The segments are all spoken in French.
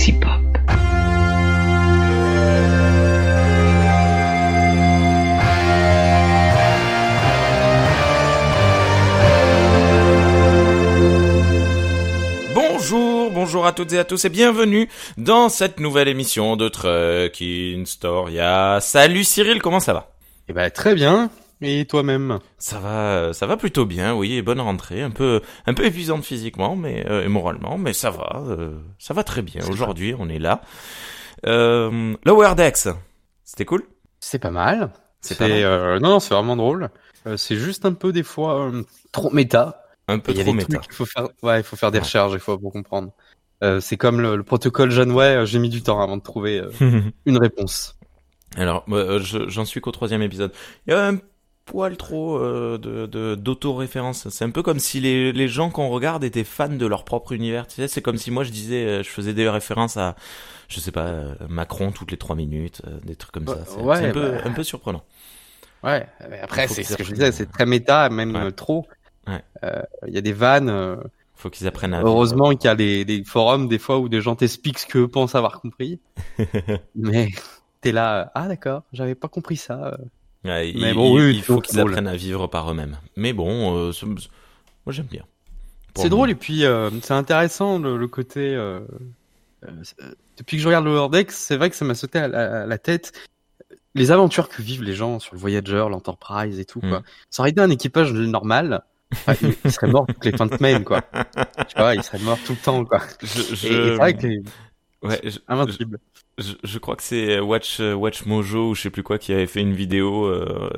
sexy pop. Bonjour, bonjour à toutes et à tous et bienvenue dans cette nouvelle émission de Trucking Storia. Salut Cyril, comment ça va? Eh ben très bien. Et toi-même Ça va, ça va plutôt bien, oui, bonne rentrée, un peu, un peu épuisante physiquement, mais euh, et moralement, mais ça va, euh, ça va très bien. Aujourd'hui, on est là. Euh, Lower Decks, c'était cool? C'est pas mal. C'est pas mal. euh, non, non, c'est vraiment drôle. Euh, c'est juste un peu des fois euh, trop méta. Un peu Il trop méta. qu'il faut faire. Ouais, il faut faire des Ouais. recherches des fois pour comprendre. Euh, c'est comme le, le protocole Janeway. euh, J'ai mis du temps avant de trouver euh, une réponse. Alors, euh, je- j'en suis qu'au troisième épisode. Il y a un poil trop euh, de de- d'auto-référence. C'est un peu comme si les, les gens qu'on regarde étaient fans de leur propre univers. Tu sais, c'est comme si moi je disais, euh, je faisais des références à, je sais pas, euh, Macron toutes les trois minutes, euh, des trucs comme ça. Ouais, C'est ouais, un, peu, bah. un peu surprenant. Ouais. mais Après, c'est ce que je disais. C'est très méta, même Ouais. euh, trop. Ouais. Euh, Il y a des vannes. euh, Faut qu'ils apprennent à. vivre. heureusement qu'il y a les, les forums des fois où des gens t'expliquent ce qu'eux pensent avoir compris. mais t'es là. Ah d'accord, j'avais pas compris ça. Ouais, Mais il, bon, il- oui, il faut qu'ils apprennent à vivre par eux-mêmes. Mais bon, euh, moi j'aime bien. C'est le drôle et puis euh, c'est intéressant le, le côté. Euh, depuis que je regarde Lower Decks, c'est vrai que ça m'a sauté à la, à la tête. Les aventures que vivent les gens sur le Voyager, l'Enterprise et tout, quoi. Mm. Ça aurait été un équipage normal. enfin, il, il serait mort toutes les fins de semaine, quoi. Tu vois, il serait mort tout le temps, quoi. Je, Et, je- et c'est vrai que les ouais, je- invincibles. Je, je crois que c'est Watch euh, Watch Mojo ou je sais plus quoi qui avait fait une vidéo euh,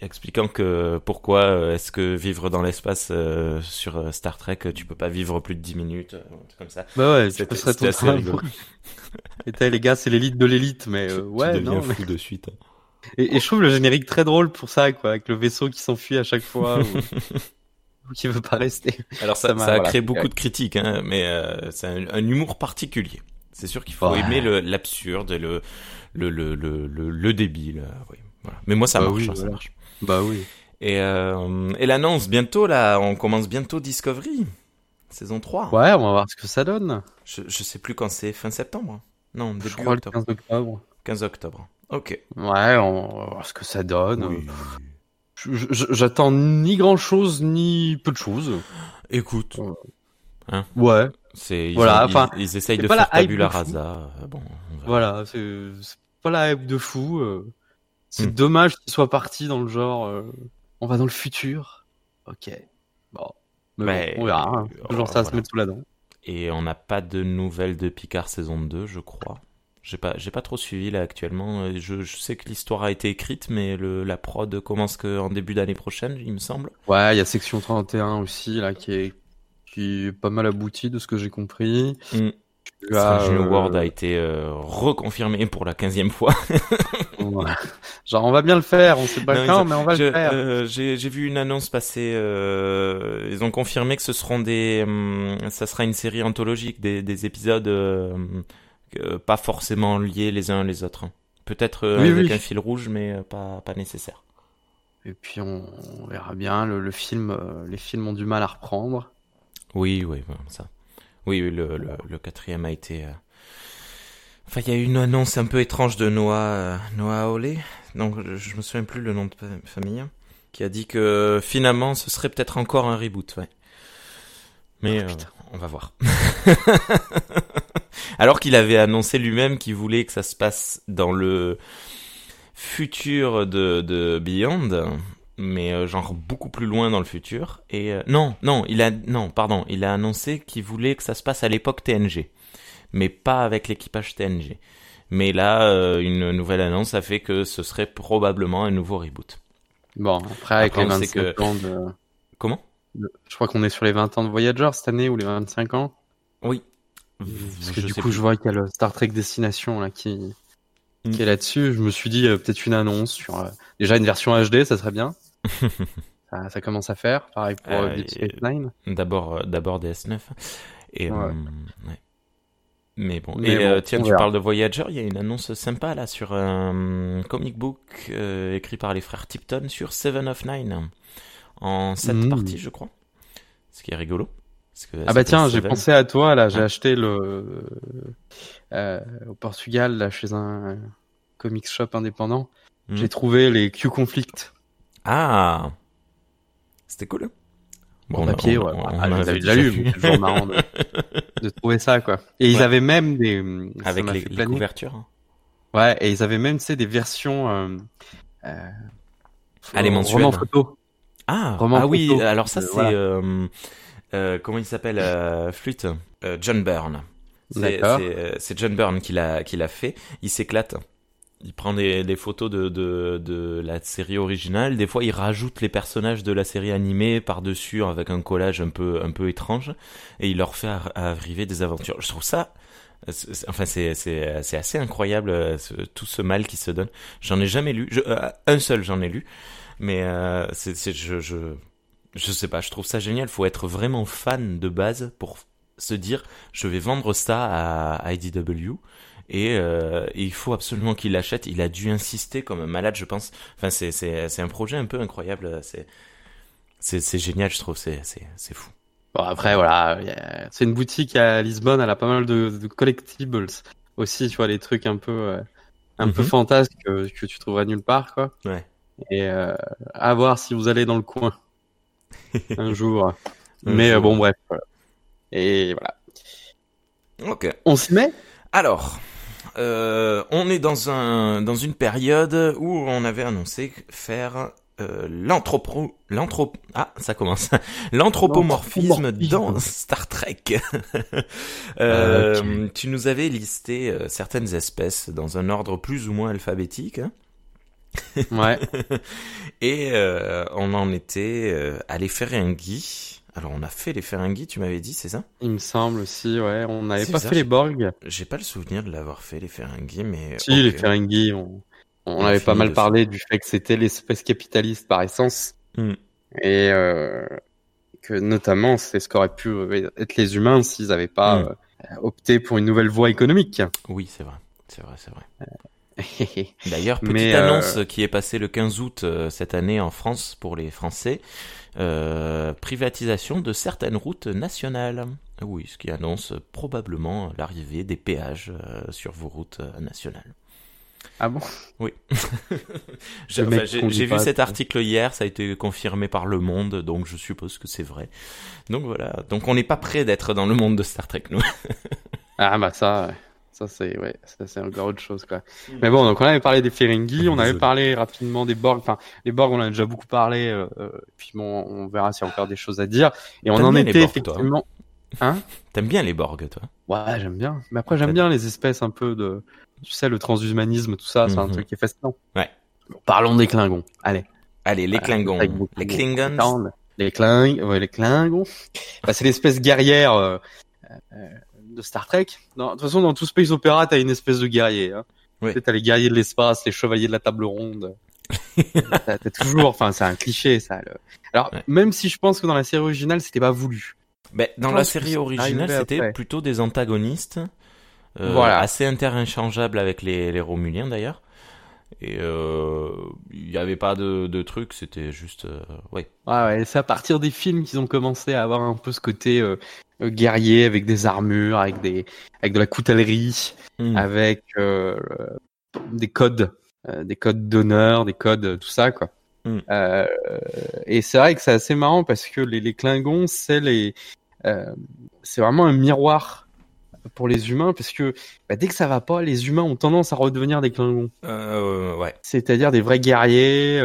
expliquant que pourquoi euh, est-ce que vivre dans l'espace euh, sur Star Trek tu peux pas vivre plus de 10 minutes un truc comme ça. Bah ouais, C'était- assez rigolo. Et t'as les gars, c'est l'élite de l'élite, mais euh, Tu- ouais, tu deviens non. mais- fou de suite. Et, et je trouve le générique très drôle pour ça, quoi, avec le vaisseau qui s'enfuit à chaque fois ou, qui veut pas rester. Alors ça, Ça ça, m'a- a voilà, créé beaucoup de critiques, hein, mais euh, c'est un, un humour particulier. C'est sûr qu'il faut Ouais. aimer le- l'absurde et le le le le le, le débile. euh, oui, voilà. Mais moi ça Bah marche, oui, hein, ça marche. Bah oui. Et, euh, et l'annonce bientôt là, on commence bientôt Discovery, saison 3. Ouais, on va voir ce que ça donne. Je, je sais plus quand c'est, fin septembre Non, début Je crois le octobre. 15 octobre. 15 octobre. Ok. Ouais, on va voir ce que ça donne. Oui. J'attends ni grand chose ni peu de choses. Écoute, Ouais, c'est ils, Voilà, ont- enfin, ils, essayent de faire tabula rasa. euh, Bon, voilà, c'est pas la hype de fou. euh. C'est Hmm. dommage qu'il soit parti dans le genre. euh, on va dans le futur. Ok. Bon. Mais Mais, bon, on verra. hein. Toujours ça à se mettre sous la dent. Et on n'a pas de nouvelles de Picard saison 2, je crois. J'ai pas, j'ai pas trop suivi là actuellement. Je, je sais que l'histoire a été écrite, mais le, la prod commence que en début d'année prochaine, il me semble. Ouais, il y a section 31 aussi, là, qui est, qui est pas mal abouti de ce que j'ai compris. Mm. Tu as, New euh, World a été euh, reconfirmé pour la quinzième fois. Genre, on va bien le faire, on sait pas Non, quand, ont- mais on va Je- le faire. euh, J'ai vu une annonce passer. euh, ils ont confirmé que ce seront des. hum, ça sera une série anthologique, des, des épisodes euh, pas forcément liés les uns les autres. Peut-être Oui, avec oui. un fil rouge, mais pas pas nécessaire. Et puis, on, on verra bien. Le, le film, les films ont du mal à reprendre. Oui, oui, ça. Oui, oui, le, le, le quatrième a été. euh, Enfin, il y a eu une annonce un peu étrange de Noah euh, Noah Olé. Donc, je, me souviens plus le nom de fa- famille. Qui a dit que finalement, ce serait peut-être encore un reboot, ouais. Mais Oh, euh, on va voir. Alors qu'il avait annoncé lui-même qu'il voulait que ça se passe dans le futur de, de Beyond, mais euh, genre beaucoup plus loin dans le futur. Et euh, non, non, il a non, pardon, il a annoncé qu'il voulait que ça se passe à l'époque TNG, mais pas avec l'équipage TNG. Mais là, euh, une nouvelle annonce a fait que ce serait probablement un nouveau reboot. Bon, après, avec Après, les on sait 25 que- ans de... Comment? Je crois qu'on est sur les 20 ans de Voyager cette année, ou les 25 ans. Oui. Parce que Je du coup, plus. je vois qu'il y a le Star Trek Destination, là, qui, Mm. qui est là-dessus. Je me suis dit, euh, peut-être une annonce sur... euh, déjà, une version HD, ça serait bien. ça, ça commence à faire. Pareil pour Euh, euh, Deep Space Nine. D'abord, euh, d'abord DS9. Et Ouais. euh, ouais. Mais bon. Mais et bon, euh, tiens, tu verra. parles de Voyager. Il y a une annonce sympa là sur un comic book euh, écrit par les frères Tipton sur Seven of Nine en sept Mm. parties, je crois. Ce qui est rigolo. Parce que Ah bah tiens, j'ai pensé à toi là, j'ai Ouais. acheté le euh, au Portugal là chez un comics shop indépendant. Mhm. J'ai trouvé les Q Conflict Ah, c'était cool. en on- papier. on- ouais. on- Ah, on avait déjà mais c'est toujours marrant de, de trouver ça quoi. Et ils avaient même des ça Avec les, les couvertures. hein. Ouais, et ils avaient même tu sais des versions euh, euh, Ah, les romans mensuels. photo. Ah, Roman ah oui, alors ça Euh, c'est voilà. euh, euh, comment il s'appelle euh, flûte? Euh, John Byrne. C'est euh, c'est John Byrne qui l'a qui l'a fait. Il s'éclate. Il prend des, des photos de, de, de la série originale. Des fois, il rajoute les personnages de la série animée par-dessus avec un collage un peu, un peu étrange. Et il leur fait ar- arriver des aventures. Je trouve ça, enfin, c'est, assez incroyable, tout ce mal qui se donne. J'en ai jamais lu. Euh, un seul, j'en ai lu. Mais euh, c'est, c'est, je, je, je sais pas, je trouve ça génial. Faut être vraiment fan de base pour se dire, je vais vendre ça à IDW. Et, euh, et il faut absolument qu'il l'achète. Il a dû insister comme un malade, je pense. Enfin, c'est, un projet un peu incroyable. C'est, génial, je trouve. C'est, fou. Bon après voilà, c'est une boutique à Lisbonne, elle a pas mal de, de collectibles aussi, tu vois les trucs un peu euh, un peu Mhm. fantasques que, que tu trouveras nulle part quoi. Ouais. Et euh, à voir si vous allez dans le coin un jour. Un Mais jour. bon bref. voilà. Et voilà. Ok. On s'y met? Alors, euh, on est dans un dans une période où on avait annoncé faire euh, l'anthropo l'anthropo ah ça commence l'anthropomorphisme dans Star Trek. euh, Ah, Tu nous avais listé euh, certaines espèces dans un ordre plus ou moins alphabétique. hein. Ouais. Et euh, on en était euh, à les Ferengi. Alors on a fait les Ferengi, tu m'avais dit, c'est ça? Il me semble aussi, ouais. On n'avait pas bizarre, fait les Borg. J'ai pas le souvenir de l'avoir fait les Ferengi, mais Si, les Ferengi, on, on On a avait pas mal parlé du fait que c'était l'espèce capitaliste par essence. Hmm. Et euh, que notamment, c'est ce qu'auraient pu euh, être les humains s'ils n'avaient pas Hmm. euh, opté pour une nouvelle voie économique. Oui, c'est vrai, c'est vrai, c'est vrai. D'ailleurs, petite Mais, euh, annonce qui est passée le 15 août euh, cette année en France pour les Français. Euh, privatisation de certaines routes nationales. Oui, ce qui annonce probablement l'arrivée des péages euh, sur vos routes euh, nationales. ah bon? Oui. J'ai enfin, vu cet article hier, ça a été confirmé par Le Monde, donc je suppose que c'est vrai. Donc voilà, donc on n'est pas prêt d'être dans le monde de Star Trek, nous. Ah bah ça, ouais. Ça c'est ouais, ça c'est encore autre chose quoi. Mais bon, donc on avait parlé des Ferengi, on avait Désolé. parlé rapidement des Borg. Enfin, les Borg, on en a déjà beaucoup parlé. Euh, euh, puis bon, on verra s'il y a encore des choses à dire. Et on en était Borg, toi, hein effectivement. Hein? T'aimes bien les Borg, toi? Ouais, j'aime bien. Mais après, j'aime bien les espèces un peu de, tu sais, le transhumanisme, tout ça, c'est un Mhm. truc qui est fascinant. Ouais. Bon, parlons des Klingons. Allez. Allez, les Klingons. Les Klingons. Les Kling, ouais, les Klingons. Bah, c'est l'espèce guerrière euh, euh, de Star Trek. Non, de toute façon, dans tout Space Opera, t'as une espèce de guerrier. Hein. Oui. T'as les guerriers de l'espace, les chevaliers de la table ronde. t'as toujours, enfin, c'est un cliché, ça. le- Alors, Ouais. même si je pense que dans la série originale, c'était pas voulu. Ben, dans la série originale, c'était plutôt des antagonistes. euh, Voilà. Assez interchangeables avec les, les Romuliens, d'ailleurs. Et euh, il n'y avait pas de, de truc, c'était juste... euh, ouais. Ouais, ouais, c'est à partir des films qu'ils ont commencé à avoir un peu ce côté euh, euh, guerrier avec des armures, avec des, avec de la coutellerie, Hmm. avec euh, des codes, euh, des codes d'honneur, des codes, tout ça, quoi. Mm. Euh, et c'est vrai que c'est assez marrant parce que les, les Klingons, c'est les, c'est vraiment un miroir pour les humains parce que bah, dès que ça va pas, les humains ont tendance à redevenir des Klingons, ouais. c'est-à-dire des vrais guerriers.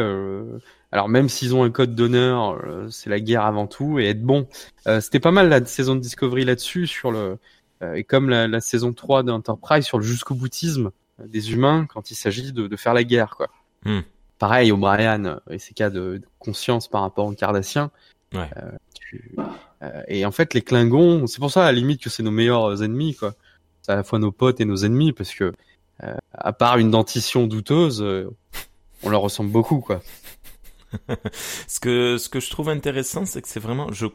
Alors même s'ils ont un code d'honneur, euh, c'est la guerre avant tout et être bon. Euh, C'était pas mal la saison de Discovery là-dessus sur le euh, et comme la, la saison 3 d'Enterprise sur le jusqu'au boutisme des humains quand il s'agit de, de faire la guerre quoi. Hmm. Pareil O'Brien et ses cas de, de conscience par rapport aux Cardassiens. Ouais. Euh, tu- euh, et en fait les Klingons, c'est pour ça à la limite que c'est nos meilleurs ennemis quoi. C'est à la fois nos potes et nos ennemis parce que euh, à part une dentition douteuse, euh, on leur ressemble beaucoup quoi. Ce que, ce que je trouve intéressant, c'est que c'est vraiment, je,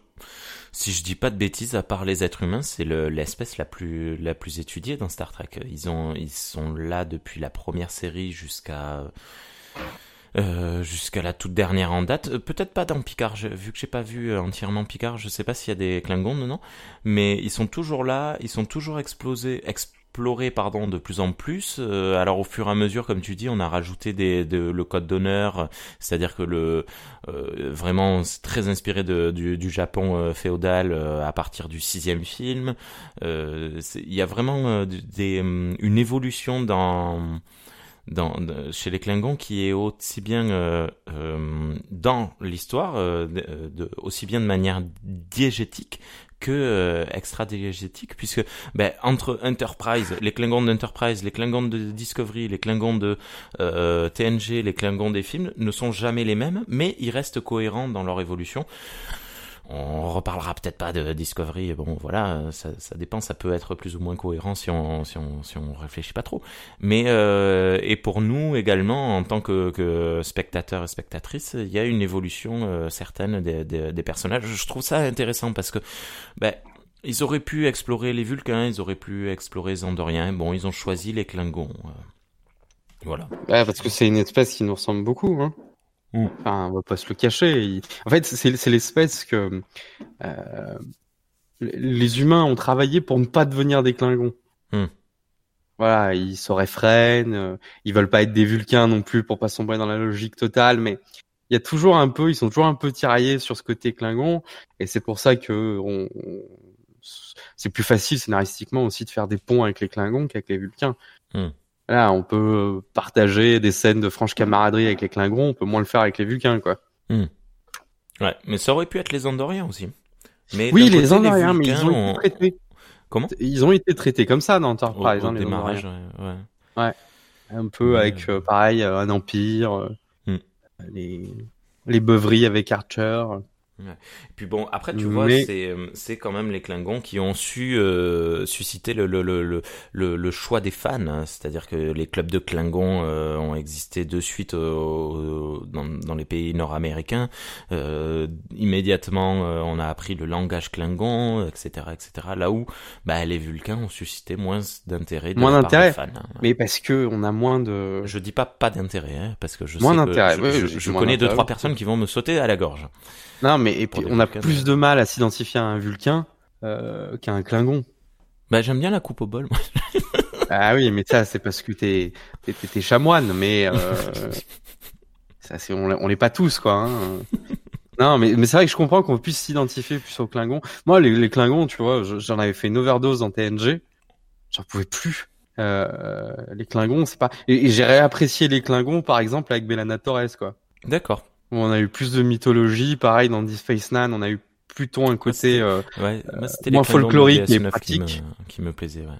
si je dis pas de bêtises, à part les êtres humains, c'est le- l'espèce la plus, la plus étudiée dans Star Trek. Ils ont, ils sont là depuis la première série jusqu'à, Euh, jusqu'à la toute dernière en date. Euh, peut-être pas dans Picard, vu que j'ai pas vu euh, entièrement Picard, je sais pas s'il y a des Klingons non mais ils sont toujours là, ils sont toujours explosés, explorés pardon de plus en plus. alors au fur et à mesure, comme tu dis, on a rajouté des, le code d'honneur, c'est-à-dire que le vraiment c'est très inspiré de, du, Japon féodal à partir du sixième film. Il y a vraiment des, une évolution dans dans, chez les Klingons qui est aussi bien euh, euh, dans l'histoire, euh, de, aussi bien de manière diégétique que euh, extra diégétique puisque ben, entre Enterprise, les Klingons d'Enterprise, les Klingons de Discovery, les Klingons de TNG, les Klingons des films ne sont jamais les mêmes, mais ils restent cohérents dans leur évolution. On reparlera peut-être pas de Discovery. Bon, voilà, ça, ça, dépend. Ça peut être plus ou moins cohérent si on si on si on réfléchit pas trop. Mais euh, et pour nous également, en tant que, que spectateurs et spectatrices, il y a une évolution euh, certaine des, des, des, personnages. Je trouve ça intéressant parce que ben ils auraient pu explorer les Vulcains, ils auraient pu explorer les. Bon, ils ont choisi les Klingons. Euh, voilà. Parce que c'est une espèce qui nous ressemble beaucoup. Hein. Mm. Enfin, on va pas se le cacher. En fait, c'est l'espèce que euh, les humains ont travaillé pour ne pas devenir des Klingons. Mm. Voilà, ils se réfrènent, euh, ils veulent pas être des Vulcains non plus pour pas sombrer dans la logique totale, mais il y a toujours un peu, ils sont toujours un peu tiraillés sur ce côté Klingon, et c'est pour ça que on, c'est plus facile scénaristiquement aussi de faire des ponts avec les Klingons qu'avec les Vulcains. Mm. Là, on peut partager des scènes de franche camaraderie avec les Klingons, on peut moins le faire avec les Vulcains, quoi. Hmm. Ouais, mais ça aurait pu être les Andoriens aussi. Mais oui, les Andoriens, mais ils ont été traités. Comment? Ils ont été traités comme ça dans Enterprise. Au, hein, démarrage, ouais, ouais. Un peu avec, euh, pareil, euh, un empire, euh, hmm. les, les beuveries avec Archer. Et puis bon, après tu vois, c'est euh, c'est quand même les Klingons qui ont su euh, susciter le le, le le le choix des fans. Hein. C'est-à-dire que les clubs de Klingons euh, ont existé de suite dans dans les pays nord-américains. immédiatement, on a appris le langage Klingon, etc., etc. Là où bah les Vulcains ont suscité moins d'intérêt. Moins d'intérêt. Hein. Mais parce que on a moins de. Je dis pas pas d'intérêt, hein, parce que je moins sais que je, je connais deux trois personnes qui vont me sauter à la gorge. Non, mais et puis on a plus de mal à s'identifier à un Vulcain euh, qu'à un Klingon. Bah j'aime bien la coupe au bol. Moi. ah oui, mais ça c'est parce que t'es t'es chanoine, mais euh, ça c'est on, on l'est pas tous quoi. Hein. Non, mais, mais c'est vrai que je comprends qu'on puisse s'identifier plus aux Klingons. Moi, les, les Klingons, tu vois, j'en avais fait une overdose dans TNG. J'en pouvais plus. Euh, les Klingons, c'est pas. Et, et j'ai réapprécié les Klingons, par exemple, avec Belana Torres, quoi. D'accord on a eu plus de mythologie. Pareil, dans Deep Space Nine, on a eu plutôt un côté euh, ouais, euh, moins folklorique et pratique. Qui me, qui me plaisait, ouais.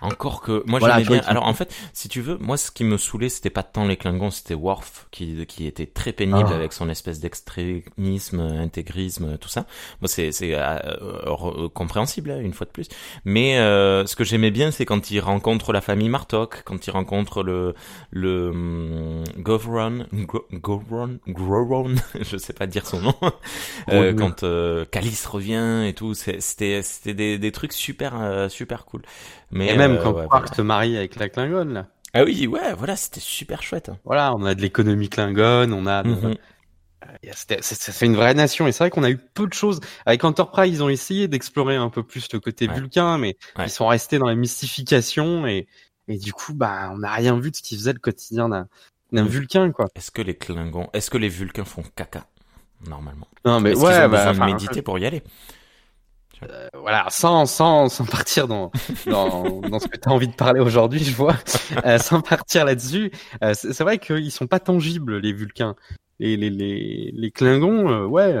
Encore que moi j'aimais bien. Alors en fait, si tu veux, moi ce qui me saoulait, c'était pas tant les Klingons, c'était Worf qui qui était très pénible ah. avec son espèce d'extrémisme, intégrisme, tout ça. Moi c'est c'est euh, euh, compréhensible hein, une fois de plus. Mais euh, ce que j'aimais bien, c'est quand il rencontre la famille Martok, quand il rencontre le le um, Govron, Govron, je sais pas dire son nom. euh, quand euh, Calice revient et tout, c'était c'était des des trucs super super cool. Mais et même euh, quand ouais, Quark se marie avec la Klingon là. Ah oui, ouais, voilà, c'était super chouette. Voilà, on a de l'économie Klingon, on a. Mm Ça fait une vraie nation et c'est vrai qu'on a eu peu de choses. Avec Enterprise, ils ont essayé d'explorer un peu plus le côté vulcain, mais ils sont restés dans la mystification et, et du coup, bah, on n'a rien vu de ce qui faisait le quotidien d'un d'un mm. vulcain, quoi. Est-ce que les Klingons, est-ce que les vulcains font caca normalement? Non, mais ouais, ont bah, besoin de méditer pour y aller? Euh, voilà, sans sans sans partir dans dans, dans ce que tu as envie de parler aujourd'hui, je vois, euh, sans partir là-dessus, euh, c'est vrai qu'ils sont pas tangibles les Vulcains, les les les, les Klingons, euh, ouais,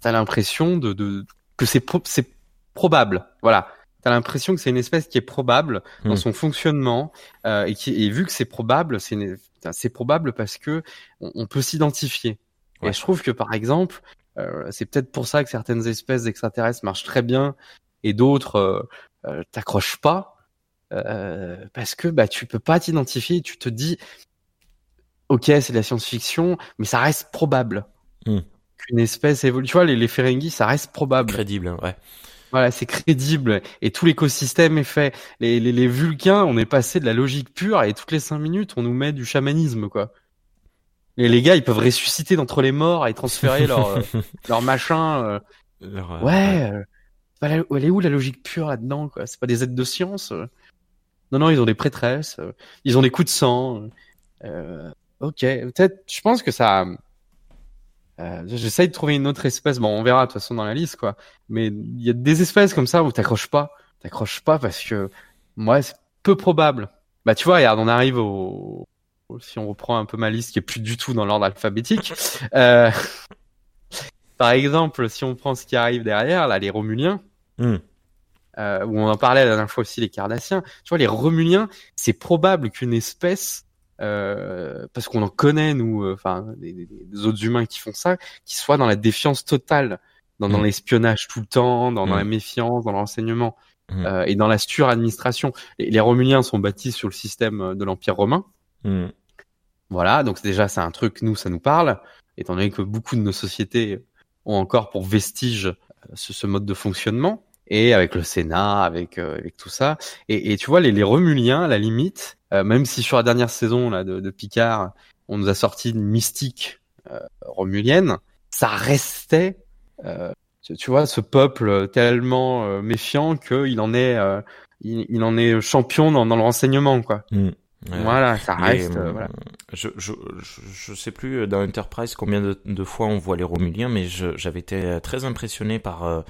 t'as l'impression de, de que c'est c'est probable, voilà. T'as l'impression que c'est une espèce qui est probable dans hmm. son fonctionnement et qui et vu que c'est probable, c'est c'est probable parce que on, on peut s'identifier. Et je trouve que par exemple, euh, c'est peut-être pour ça que certaines espèces d'extraterrestres marchent très bien et d'autres euh, euh t'accrochent pas euh, parce que bah tu peux pas t'identifier. Tu te dis, ok, c'est de la science-fiction, mais ça reste probable hmm. qu'une espèce évolue. Tu vois, les, les Ferengi, ça reste probable. Crédible, ouais. Voilà, c'est crédible et tout l'écosystème est fait. Les, les, les Vulcains, on est passé de la logique pure et toutes les cinq minutes, on nous met du chamanisme, quoi. Et les gars, ils peuvent ressusciter d'entre les morts et transférer leur euh, leur machin. euh. Leur, euh, Ouais. elle est où la logique pure là-dedans quoi? C'est pas des aides de science. Non non, ils ont des prêtresses, ils ont des coups de sang. euh. Ok, peut-être. Je pense que ça. Euh, J'essaye de trouver une autre espèce. Bon, on verra de toute façon dans la liste quoi. Mais il y a des espèces comme ça où t'accroches pas, t'accroches pas parce que moi c'est peu probable. Bah tu vois, regarde, on arrive au si on reprend un peu ma liste qui est plus du tout dans l'ordre alphabétique. Euh... Par exemple, si on prend ce qui arrive derrière, là, les Romuliens, Hmm. euh, où on en parlait la dernière fois aussi, les Cardassiens. Tu vois, les Romuliens, c'est probable qu'une espèce, euh, parce qu'on en connaît nous, euh, enfin, des, des- des autres humains qui font ça, qui soient dans la défiance totale, dans, dans Mm. l'espionnage tout le temps, dans, dans la méfiance, dans le renseignement, euh, et dans la suradministration. Les, les Romuliens sont bâtis sur le système euh, de l'Empire romain. Voilà, donc déjà c'est un truc nous ça nous parle, étant donné que beaucoup de nos sociétés ont encore pour vestige euh, ce, ce mode de fonctionnement et avec le Sénat, avec euh, avec tout ça. Et, et tu vois les, les Romuliens, à la limite, euh, même si sur la dernière saison là de, de Picard, on nous a sorti une mystique euh, romulienne, ça restait, euh, tu, tu vois, ce peuple tellement euh, méfiant qu'il en est il, il en est champion dans, dans le renseignement quoi. Hmm. Voilà, ça reste. euh, euh, voilà. je, je, je, je sais plus euh, dans Enterprise combien de, de fois on voit les Romuliens, mais j'avais été très impressionné par euh,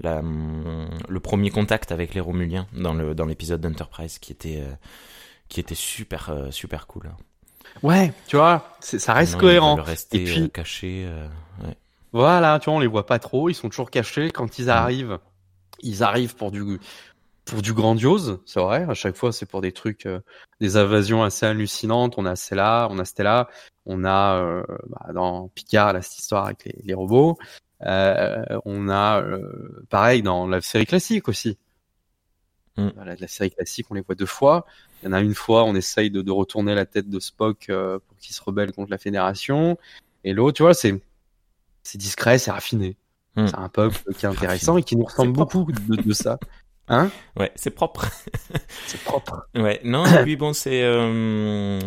la, hum, le premier contact avec les Romuliens dans le dans l'épisode d'Enterprise qui était euh, qui était super euh, super cool. Ouais, tu vois, ça reste Non, cohérent. rester Et puis- euh, cachés. ouais. Voilà, tu vois, on les voit pas trop, ils sont toujours cachés. Quand ils arrivent, ils arrivent pour du pour du grandiose, c'est vrai. À chaque fois, c'est pour des trucs, euh, des invasions assez hallucinantes. On a Stella, on a Stella, on a euh, bah, dans Picard là, cette histoire avec les, les robots. Euh, on a pareil dans la série classique aussi. Mm. La série classique, on les voit deux fois. Il y en a une fois, on essaye de, de retourner la tête de Spock pour qu'il se rebelle contre la Fédération. Et l'autre, tu vois, c'est c'est discret, c'est raffiné. Mm. C'est un peuple qui est intéressant et qui nous ressemble beaucoup de, de ça. Hein? Ouais, c'est propre. C'est propre. Ouais, non, et puis bon, c'est euh,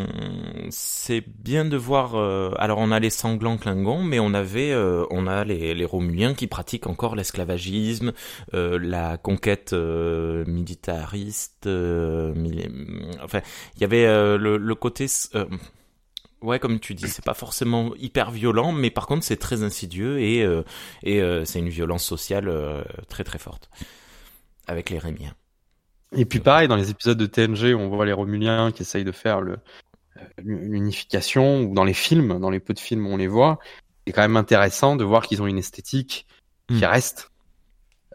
c'est bien de voir. euh, alors, on a les sanglants Klingons, mais on avait, euh, on a les, les Romuliens qui pratiquent encore l'esclavagisme, euh, la conquête euh, militariste. euh, mili- enfin, il y avait euh, le, le côté. euh, Ouais, comme tu dis, c'est pas forcément hyper violent, mais par contre c'est très insidieux et euh, et euh, c'est une violence sociale euh, très très forte avec les Rémiens. Et puis pareil, dans les épisodes de TNG, on voit les Romuliens qui essayent de faire le euh, l'unification, ou dans les films, dans les peu de films où on les voit, c'est quand même intéressant de voir qu'ils ont une esthétique qui Mm. reste,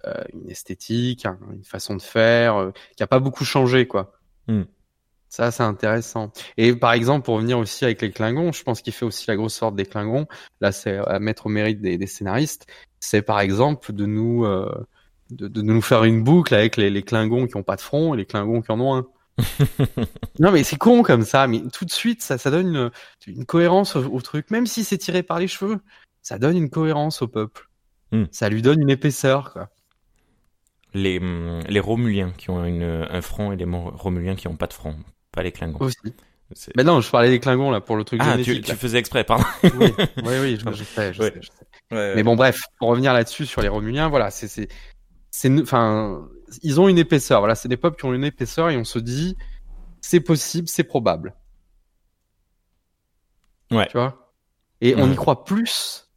Euh, une esthétique, un- une façon de faire, euh, qui a pas beaucoup changé, quoi. Mm. Ça, c'est intéressant. Et par exemple, pour revenir aussi avec les Klingons, je pense qu'il fait aussi la grosse force des Klingons. Là, c'est à mettre au mérite des, des scénaristes. C'est par exemple de nous euh, de, de nous faire une boucle avec les, les Klingons qui ont pas de front et les Klingons qui en ont un. non, mais c'est con comme ça, mais tout de suite, ça, ça donne une, une cohérence au, au truc, même si c'est tiré par les cheveux. Ça donne une cohérence au peuple. Hmm. Ça lui donne une épaisseur, quoi. les, hum, les Romuliens qui ont une, un front et les Romuliens qui ont pas de front, pas les Klingons. Aussi. Mais non, je parlais des Klingons là pour le truc ah, tu, faisais exprès, pardon. oui, oui, oui, je, je sais, je Ouais. sais, je sais. Mais bon, bref, pour revenir là-dessus sur les Romuliens, voilà, c'est, enfin, ils ont une épaisseur. Voilà, c'est des peuples qui ont une épaisseur et on se dit, c'est possible, c'est probable. Ouais. Tu vois? Et on Ouais. y croit plus.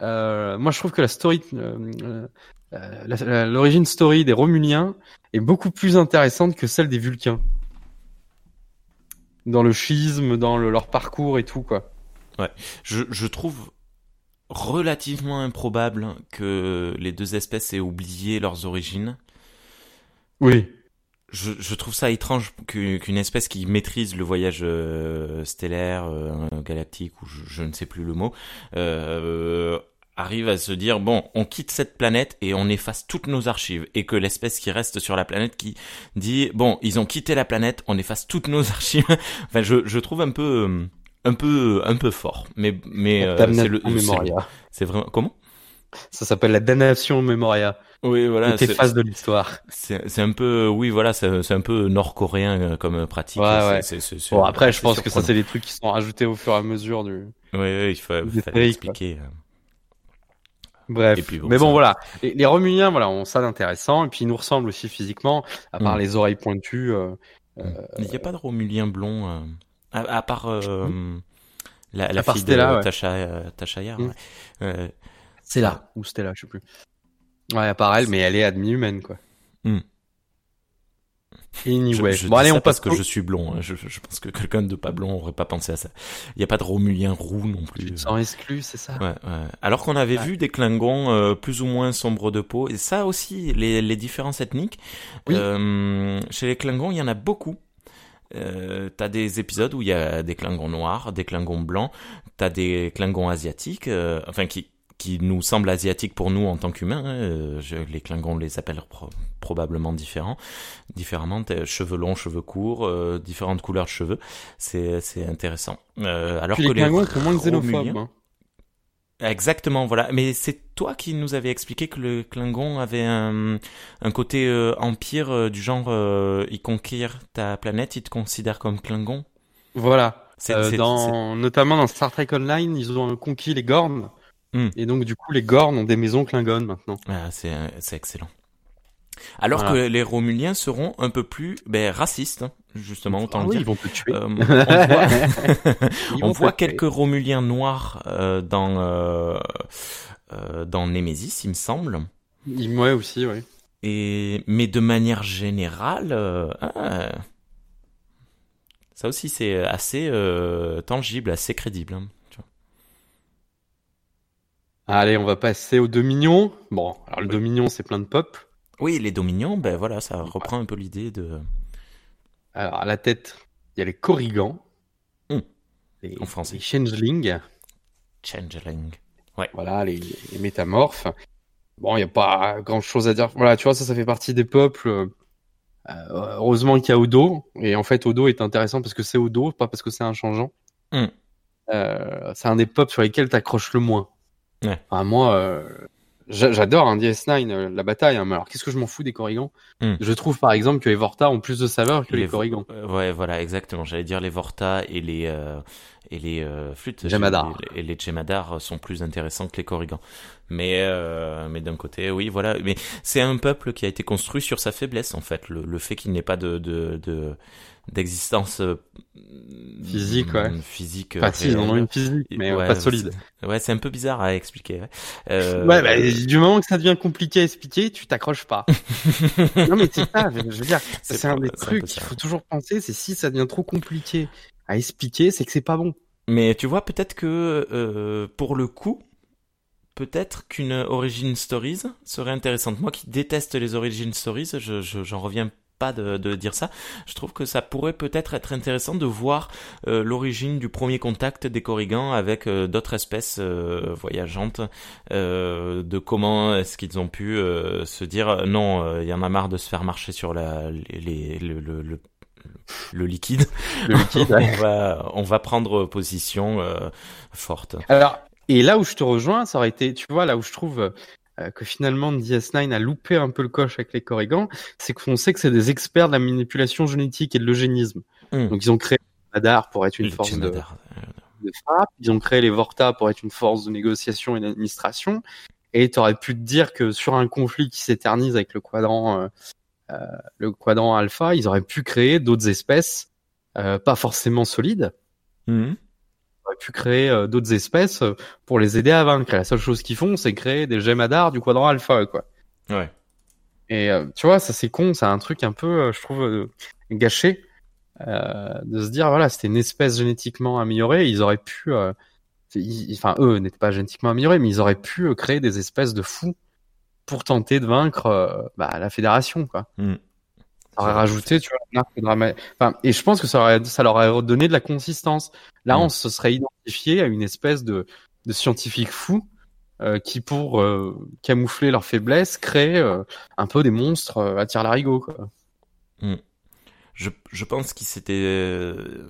Euh, moi, je trouve que la story, euh, euh, l'origine story des Romuliens est beaucoup plus intéressante que celle des Vulcains. Dans le schisme, dans le- leur parcours et tout, quoi. Je, je trouve relativement improbable que les deux espèces aient oublié leurs origines. Oui. Je, je trouve ça étrange qu'u- qu'une espèce qui maîtrise le voyage euh, stellaire, euh, galactique, ou je, je ne sais plus le mot, euh, arrive à se dire bon, on quitte cette planète et on efface toutes nos archives, et que l'espèce qui reste sur la planète qui dit bon, ils ont quitté la planète, on efface toutes nos archives. enfin, je, je trouve un peu, euh, un peu, un peu fort, mais mais euh, c'est le, c'est c'est vraiment comment? Ça s'appelle la damnation Memoria. Oui, voilà. Les phases de l'histoire. C'est c'est un peu, oui, voilà, c'est c'est un peu nord-coréen euh, comme pratique. Ouais, ouais. C'est- c'est- c'est- Bon, après, je c'est pense que ça, c'est des trucs qui sont rajoutés au fur et à mesure du. Oui, oui, il faut, expliquer. euh. Bref. Puis bon, mais bon, ça- voilà. Les, les Romuliens, voilà, ont ça d'intéressant. Et puis, ils nous ressemblent aussi physiquement, à part Mm. les oreilles pointues. euh, Il n'y a pas de Romulien blond, euh, à, à part euh, la, la À part fille Stella, de ouais. Tasha, euh, Tasha Yar, Mm. ouais. Euh, C'est là. Ou Stella, je sais plus. Ouais, à part elle, mais elle est à demi-humaine, quoi. Hmm. Anyway. Je, je bon, allez, on parce passe que je suis blond. hein. Je, je- je pense que quelqu'un de pas blond aurait pas pensé à ça. Il n'y a pas de Romulien roux non plus. Tu te sens exclu, c'est ça? Ouais, ouais. Alors qu'on avait Ouais. vu des Klingons euh, plus ou moins sombres de peau. Et ça aussi, les, les différences ethniques. Oui. Euh, chez les Klingons, il y en a beaucoup. Euh, t'as des épisodes où il y a des Klingons noirs, des Klingons blancs, t'as des Klingons asiatiques, euh, enfin qui qui nous semblent asiatiques pour nous en tant qu'humains. hein. Euh, je- les Klingons les appellent pro- probablement différents, différemment. Cheveux longs, cheveux courts, euh, différentes couleurs de cheveux. C'est c'est intéressant. Euh, alors Puis que les Klingons sont moins xénophobes. Hein. Exactement, voilà. Mais c'est toi qui nous avais expliqué que le Klingon avait un, un côté euh, empire euh, du genre, euh, il conquiert ta planète, il te considère comme Klingon. Voilà. C'est- dans, notamment dans Star Trek Online, ils ont conquis les Gorn. Hmm. Et donc, du coup, les Gorn ont des maisons Klingon maintenant. Ah, c'est excellent. Alors Voilà. que les Romuliens seront un peu plus ben, racistes, hein, justement, autant Ah le oui, dire. ils vont te tuer. Euh, on voit, on quelques Romuliens noirs euh, dans euh, euh, dans Nemesis, il me semble. Ouais, aussi, oui. Et mais de manière générale, ah, ça aussi c'est assez tangible, assez crédible. hein, tu vois. Allez, on va passer aux Dominions. Bon, alors le Dominion, c'est plein de pop. Oui, les Dominions, ben voilà, ça reprend un peu l'idée de. Alors, à la tête, il y a les Corrigans. Hmm. Les, En français. les Changelings. Changeling. Voilà, les, les métamorphes. Bon, il n'y a pas grand chose à dire. Voilà, tu vois, ça, ça fait partie des peuples. euh, heureusement qu'il y a Odo. Et en fait, Odo est intéressant parce que c'est Odo, pas parce que c'est un changeant. Hmm. Euh, c'est un des peuples sur lesquels t'accroches le moins. Ouais. Enfin, moi, euh, j'adore un DS9, euh, la bataille. hein, mais alors, qu'est-ce que je m'en fous des Corrigans Hmm. Je trouve, par exemple, que les Vorta ont plus de saveur que les, Les- Corrigans. Euh, ouais, voilà, exactement. J'allais dire les Vorta et les euh, et les euh, flûtes. Jemadar. Et les Jemadar sont plus intéressants que les Corrigans. Mais euh, mais d'un côté, oui, voilà. Mais c'est un peuple qui a été construit sur sa faiblesse, en fait, le, le fait qu'il n'ait pas de de de- d'existence euh, Physique, ouais. Physique. Enfin, si, ils en ont une physique, mais euh, Ouais, pas solide. Ouais, c'est un peu bizarre à expliquer. Ouais, Euh, Ouais, bah, du moment que ça devient compliqué à expliquer, tu t'accroches pas. non, mais c'est ça, je veux dire, C'est un des trucs qu'il faut toujours penser, c'est si ça devient trop compliqué à expliquer, c'est que c'est pas bon. Mais tu vois, peut-être que euh, pour le coup, peut-être qu'une origin stories serait intéressante. Moi qui déteste les origin stories, je, je- j'en reviens pas de, dire ça. Je trouve que ça pourrait peut-être être intéressant de voir euh, l'origine du premier contact des Corrigans avec euh, d'autres espèces voyageantes, de comment est-ce qu'ils ont pu se dire non, il y en a marre de se faire marcher sur la, les, les- le, le, le, le liquide. Le liquide, on va on va prendre position euh, forte. Alors, et là où je te rejoins, ça aurait été, tu vois, là où je trouve euh, que finalement DS9 a loupé un peu le coche avec les Corrigans, c'est qu'on sait que c'est des experts de la manipulation génétique et de l'eugénisme. Hmm. Donc ils ont créé Madar pour être une Le force de, frappe. Ils ont créé les Vorta pour être une force de négociation et d'administration. Et tu aurais pu te dire que sur un conflit qui s'éternise avec le quadrant, euh, le quadrant alpha, ils auraient pu créer d'autres espèces, euh, pas forcément solides. Mhm. Ils auraient pu créer euh, d'autres espèces euh, pour les aider à vaincre. Et la seule chose qu'ils font, c'est créer des Gemadar du quadrant alpha, quoi. Ouais. Et tu vois, ça c'est con, c'est un truc un peu, je trouve, gâché euh, de se dire voilà, c'était une espèce génétiquement améliorée. Ils auraient pu, euh, ils- enfin eux n'étaient pas génétiquement améliorés, mais ils auraient pu créer des espèces de fous pour tenter de vaincre euh, bah, la fédération, quoi. Mm. Ça aurait rajouté, tu vois, un Enfin, et je pense que ça aurait, ça leur aurait donné de la consistance. Là, Mm. on se serait identifié à une espèce de, de scientifiques fous euh, qui, pour euh, camoufler leur faiblesse, créent euh, un peu des monstres euh, à tir larigot, quoi. Je, je pense qu'il s'était, euh,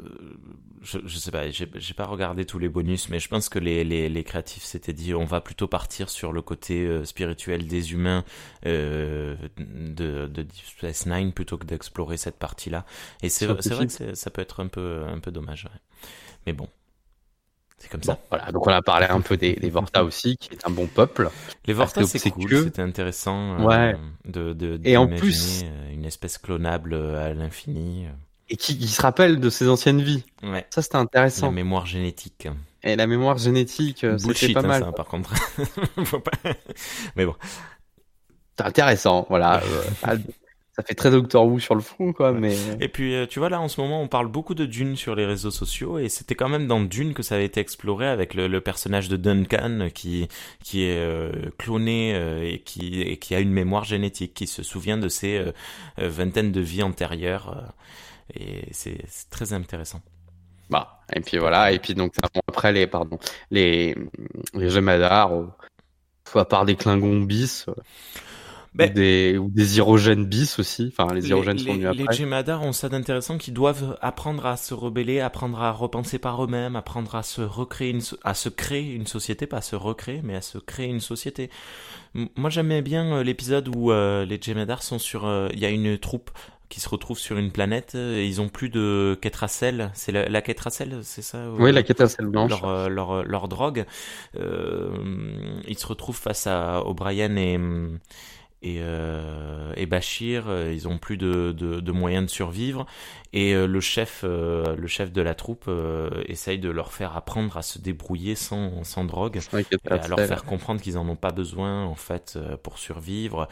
je, je sais pas, j'ai pas regardé tous les bonus, mais je pense que les, les, les créatifs s'étaient dit on va plutôt partir sur le côté euh, spirituel des humains euh, de, de Deep Space Nine plutôt que d'explorer cette partie-là. Et c'est vrai que ça peut être un peu, un peu dommage. ouais. Mais bon, c'est comme Bon, ça. voilà. Donc on a parlé un peu des, des Vorta aussi, qui est un bon peuple. Les que c'est cool, que- c'était intéressant euh, Ouais. de, de, Et en plus- euh, une espèce clonable euh, à l'infini. Et qui, qui se rappelle de ses anciennes vies. Ouais. Ça, c'était La intéressant. mémoire génétique. Et la mémoire génétique, c'était pas hein, mal. ça, par contre. Faut pas- Mais bon. C'est intéressant, voilà. euh, ça fait très Doctor Who sur le fond, quoi, mais... Et puis, euh, tu vois, là, en ce moment, on parle beaucoup de Dune sur les réseaux sociaux, et c'était quand même dans Dune que ça avait été exploré avec le, le personnage de Duncan qui, qui est euh, cloné euh, et, qui, et qui a une mémoire génétique, qui se souvient de ses euh, euh, vingtaines de vies antérieures. euh, et c'est très intéressant. Bah, et puis voilà, et puis donc après les pardon, les les Jemadar, euh, à part des Klingons bis, euh, Ben- ou des ou des bis aussi. Enfin, les Irogènes sont les, venus les après. Jemadar ont ça d'intéressant qu'ils doivent apprendre à se rebeller, apprendre à repenser par eux-mêmes, apprendre à se recréer une, à se créer une société, pas à se recréer, mais à se créer une société. Moi, j'aimais bien euh, l'épisode où euh, les Jemadar sont sur, euh, il y a une troupe qui se retrouve sur une planète et ils ont plus de Ketracel. C'est la, la Ketracel, c'est ça ou- Oui, la celle blanche. leur, leur, leur drogue. Euh, ils se retrouvent face à O'Brien et, et, euh, et Bachir. Euh, Ils ont plus de, de, de moyens de survivre. Et euh, le chef, euh, le chef de la troupe euh, essaye de leur faire apprendre à se débrouiller sans, sans drogue. À leur faire comprendre qu'ils en ont pas besoin en fait euh, pour survivre.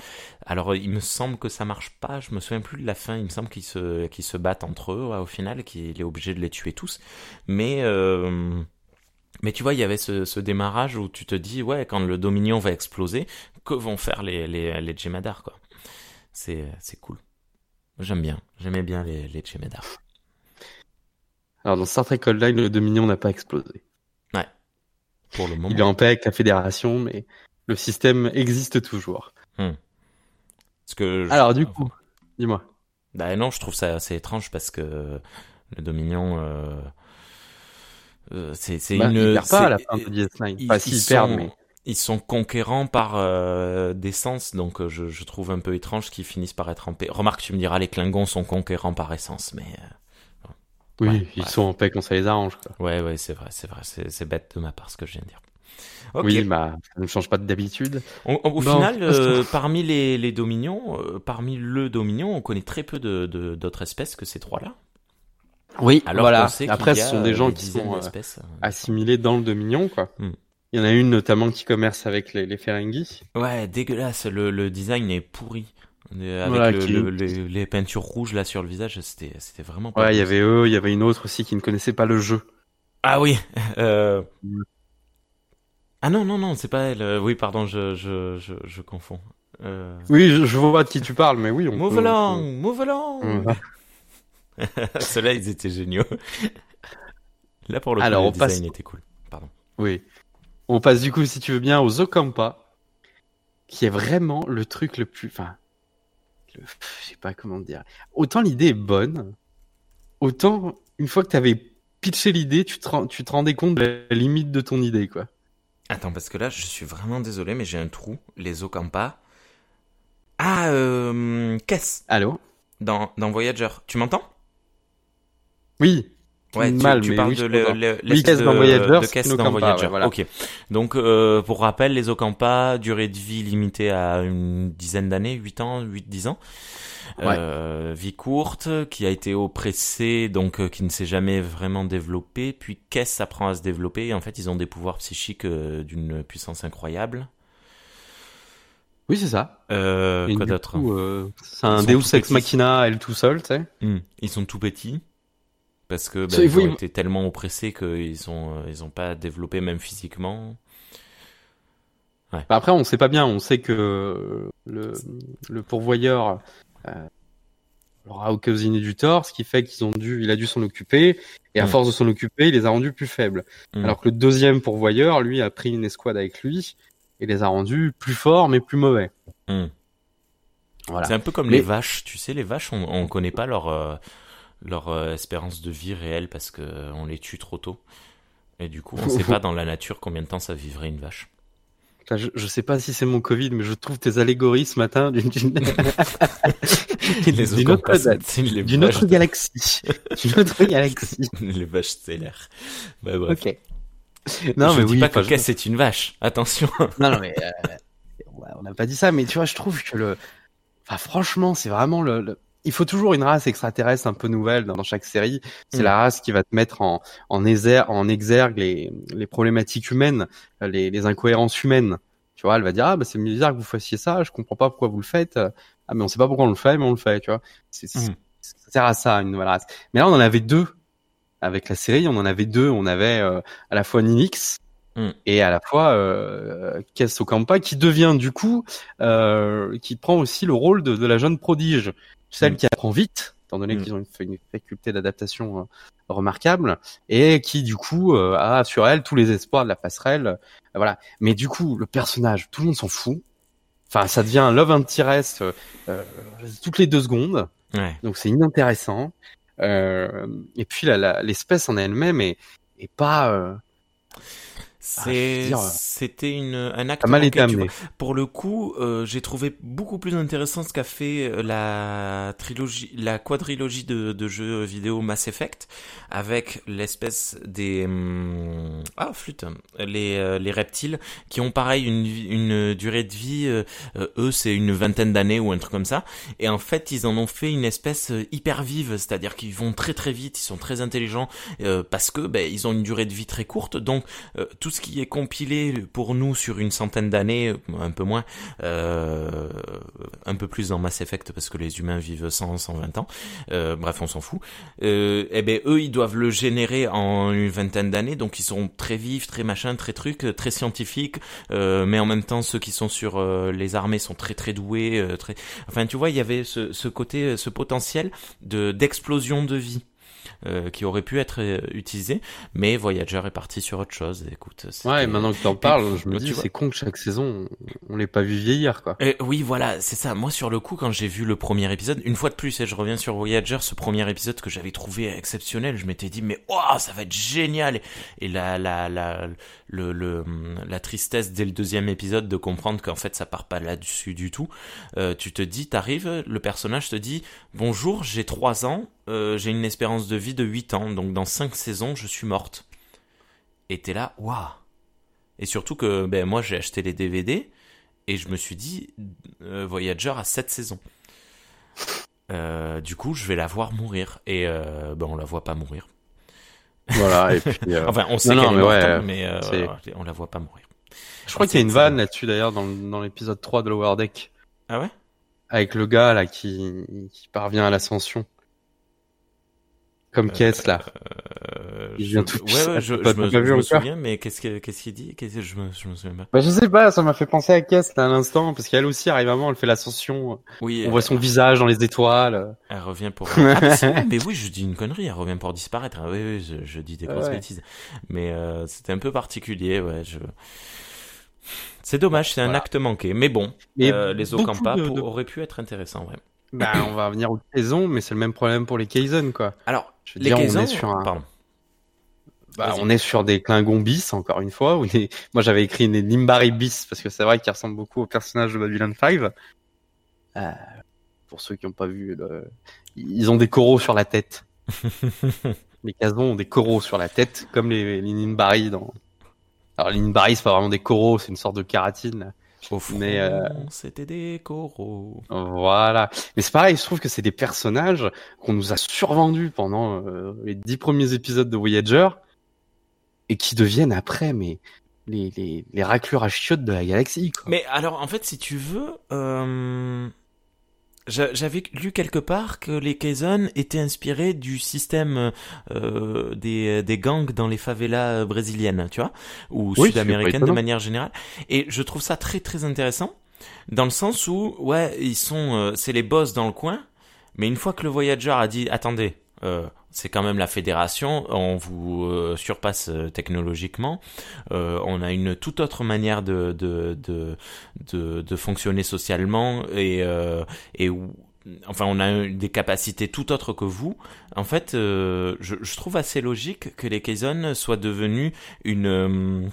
Alors il me semble que ça marche pas. Je me souviens plus de la fin. Il me semble qu'ils se qu'ils se battent entre eux ouais, au final, qu'il est obligé de les tuer tous. Mais euh, mais tu vois, il y avait ce, ce démarrage où tu te dis ouais, quand le Dominion va exploser, que vont faire les les les Jemadar quoi. C'est c'est cool. J'aime bien. J'aimais bien les les Jemadar. Alors dans Star Trek Online, le Dominion n'a pas explosé. Pour le moment. Il est en paix avec la Fédération, mais le système existe toujours. Parce que je- Alors du coup, dis-moi. Bah non, je trouve ça assez étrange parce que le Dominion, euh, c'est c'est Bah, une. il perd pas à la fin de DS9. ils- Enfin, ils si, il sont- mais... Ils sont conquérants par euh, donc euh, je, je trouve un peu étrange qu'ils finissent par être en paix. Remarque, tu me diras, les Klingons sont conquérants par essence, mais euh, Oui, Ouais, ils ouais. sont en paix quand ça les arrange, quoi. ouais, ouais, c'est vrai, c'est vrai, c'est bête de ma part ce que je viens de dire. Oui, bah, ça ne change pas d'habitude. Au final, euh, parmi les, les Dominions, euh, parmi le Dominion, on connaît très peu de de- d'autres espèces que ces trois-là. Oui, Alors voilà. Après, ce sont des euh, gens qui sont euh, d'espèces. assimilés dans le Dominion, quoi. Hmm. Il y en a une notamment qui commerce avec les, les Ferengi. Ouais, dégueulasse. Le, le design est pourri. Euh, Avec Voilà, le- qui- le- les, les peintures rouges là sur le visage, c'était c'était vraiment pas Ouais, il y avait eux, il y avait une autre aussi qui ne connaissait pas le jeu. Ah oui. Euh... Mm. Ah non non non, c'est pas elle. Euh, Oui, pardon, je je je, je confonds. Euh... Oui, je, je vois de qui tu parles, mais oui, on Move peut- along, on move along. Ceux-là, ils étaient géniaux. Là pour le coup, le passe- design était cool. Pardon. Oui. On passe du coup, si tu veux bien, aux Okampa, qui est vraiment le truc le plus... Enfin, le- je sais pas comment dire. Autant l'idée est bonne, autant une fois que tu avais pitché l'idée, tu te, tu te rendais compte de la limite de ton idée, quoi. Attends, parce que là, je suis vraiment désolé, mais j'ai un trou. Les Okampa. Ah, euh, Kess, Allô? Dans, dans Voyager. Tu m'entends? Oui. Ouais, tu, Mal, tu mais parles oui, de le, Oui, Kess dans de- Voyager, de une dans Voyager. ouais, voilà. Ok. Donc, euh, pour rappel, les Okampa, durée de vie limitée à une dizaine d'années, 8 ans, 8-10 ans. Euh, vie courte, qui a été oppressée, donc euh, qui ne s'est jamais vraiment développée. Puis Kess apprend à se développer. Et en fait, ils ont des pouvoirs psychiques euh, d'une puissance incroyable. Oui, c'est ça. Euh, Et quoi d'autre? euh, c'est un Deus Ex. Machina, elle tout seul, tu sais. Hmm. Ils sont tout petits parce que bah, Ça, ils oui, ont été tellement oppressés qu'ils sont euh, ils ont pas développé même physiquement. Bah, Après, on sait pas bien. On sait que euh, le, le pourvoyeur euh, leur a occasionné du tort, ce qui fait qu'ils ont dû, il a dû s'en occuper, et à Mm. force de s'en occuper, il les a rendus plus faibles. Mm. Alors que le deuxième pourvoyeur, lui, a pris une escouade avec lui et les a rendus plus forts mais plus mauvais. Hmm. Voilà. C'est un peu comme Mais- les vaches, tu sais, les vaches, on, on connaît pas leur euh, leur euh, espérance de vie réelle parce que euh, les tue trop tôt. Et du coup, on sait pas dans la nature combien de temps ça vivrait une vache. Je, je sais pas si c'est mon Covid, mais je trouve tes allégories ce matin d'une d'une autre, c'est d'une autre galaxie. D'une autre galaxie. les vaches stellaires. Bah, bref. Ok. Non, je mais dis oui. pas que je- Kess est une vache. Attention. Non, non, mais euh, on n'a pas dit ça, mais tu vois, je trouve que le, enfin, franchement, c'est vraiment le, le- Il faut toujours une race extraterrestre un peu nouvelle dans, dans chaque série. C'est Mm. la race qui va te mettre en en, exer- en exergue les, les problématiques humaines, les, les incohérences humaines. Tu vois, elle va dire ah bah c'est bizarre que vous fassiez ça, je comprends pas pourquoi vous le faites. Ah mais on sait pas pourquoi on le fait, mais on le fait. Tu vois, c'est, c'est- Mm. ça sert à ça une nouvelle race. Mais là on en avait deux avec la série, on en avait deux. On avait euh, à la fois Ninix Mm. et à la fois euh, qui devient du coup euh, qui prend aussi le rôle de, de la jeune prodige, celle Mm. qui apprend vite, étant donné Mm. qu'ils ont une, une faculté d'adaptation euh, remarquable, et qui du coup euh, a sur elle tous les espoirs de la passerelle. euh, voilà. Mais du coup, le personnage, tout le monde s'en fout. Enfin, ça devient un love interest toutes les deux secondes. Ouais. Donc c'est inintéressant. Euh, et puis l'espèce en elle-même est, est pas Ah, c'était une, un acte mal été amené. Pour le coup, euh, j'ai trouvé beaucoup plus intéressant ce qu'a fait euh, la trilogie, la quadrilogie de, de jeux vidéo Mass Effect, avec l'espèce des hum, ah flûte, les euh, les reptiles qui ont pareil une une durée de vie, euh, euh, eux c'est une vingtaine d'années ou un truc comme ça, et en fait ils en ont fait une espèce euh, hyper vive, c'est-à-dire qu'ils vont très très vite, ils sont très intelligents euh, parce que ben ils ont une durée de vie très courte, donc euh, tout ce qui est compilé pour nous sur une centaine d'années, un peu moins, euh, un peu plus dans Mass Effect parce que les humains vivent 100, 120 ans. Euh, bref, on s'en fout. Euh, eh ben eux, ils doivent le générer en une vingtaine d'années, donc ils sont très vifs, très machin, très trucs, euh, très scientifiques. euh, mais en même temps, ceux qui sont sur euh, les armées sont très très doués, euh, très. Enfin, tu vois, il y avait ce, ce côté, ce potentiel de d'explosion de vie euh, qui aurait pu être euh, utilisé, mais Voyager est parti sur autre chose. Écoute, Ouais, et maintenant que t'en parles, je me dis c'est con que chaque saison on, l'ait pas vu vieillir quoi. Euh, oui, voilà, c'est ça. Moi, sur le coup, quand j'ai vu le premier épisode, une fois de plus, et je reviens sur Voyager, ce premier épisode que j'avais trouvé exceptionnel, je m'étais dit, mais oh, ça va être génial. Et la, la, la, le, le, la tristesse dès le deuxième épisode de comprendre qu'en fait, ça part pas là-dessus du tout. Euh, tu te dis, t'arrives, le personnage te dit, bonjour, j'ai trois ans, euh, j'ai une espérance de vie de 8 ans, donc dans cinq saisons, je suis morte. Et t'es là, waouh. Et surtout que, ben, moi, j'ai acheté les DVD, et je me suis dit, euh, Voyager a 7 saisons. Euh, du coup, je vais la voir mourir. Et euh, ben, on la voit pas mourir. Voilà, et puis euh, Enfin, on sait non, qu'elle non, est mais morte, ouais, mais euh, c'est- voilà, on la voit pas mourir. je crois qu'il y a une vanne là-dessus d'ailleurs dans, l'épisode 3 de Lower Deck Ah ouais? Avec le gars là qui, qui parvient à l'ascension. Comme Kess là. euh, Il je- vient tout Ouais, ouais, je, je me, je souviens, mais qu'est-ce que- qu'est-ce qu'il dit? Que je me, je me souviens pas. Bah je sais pas, ça m'a fait penser à Kess là à l'instant parce qu'elle aussi arrive avant, elle fait l'ascension. Oui, On euh, voit son visage dans les étoiles. Elle revient pour. Ah, mais, oui, je dis une connerie. Elle revient pour disparaître. Ah, oui, oui, je, je dis des grosses Ouais. bêtises. Mais euh, c'était un peu particulier. Ouais, je. C'est dommage, c'est un acte manqué. Mais bon, Mais euh, les Okampa de- auraient pu être intéressants. Ouais. Bah on va venir aux saisons, mais c'est le même problème pour les Kaizen quoi. Alors, Je veux les dire, on est sur un- Pardon. Bah, on est sur des Klingons bis, encore une fois. Moi, j'avais écrit des Limbari bis, parce que c'est vrai qu'ils ressemblent beaucoup au personnage de Babylon 5. Euh, pour ceux qui n'ont pas vu, le- ils ont des coraux sur la tête. les Kazons ont des coraux sur la tête, comme les, les Limbari dans... Alors, les Limbari, c'est pas vraiment des coraux, c'est une sorte de kératine. Là. Au fond, Mais, euh, c'était des coraux. Voilà. Mais c'est pareil, je trouve que c'est des personnages qu'on nous a survendus pendant euh, les dix premiers épisodes de Voyager et qui deviennent après, mais les, les, les raclures à chiottes de la galaxie. Quoi. Mais alors, en fait, si tu veux, euh, j'avais lu quelque part que les Kazon étaient inspirés du système euh, des, des gangs dans les favelas brésiliennes, tu vois, ou Oui, sud-américaines de manière générale. Et je trouve ça très très intéressant, dans le sens où, ouais, ils sont, euh, c'est les boss dans le coin, mais une fois que le Voyager a dit, attendez, euh, c'est quand même la fédération, on vous euh, surpasse euh, technologiquement, euh, on a une toute autre manière de de de de, de fonctionner socialement et euh, et où enfin, on a des capacités tout autres que vous. En fait, je, je, trouve assez logique que les Kazon soient devenus une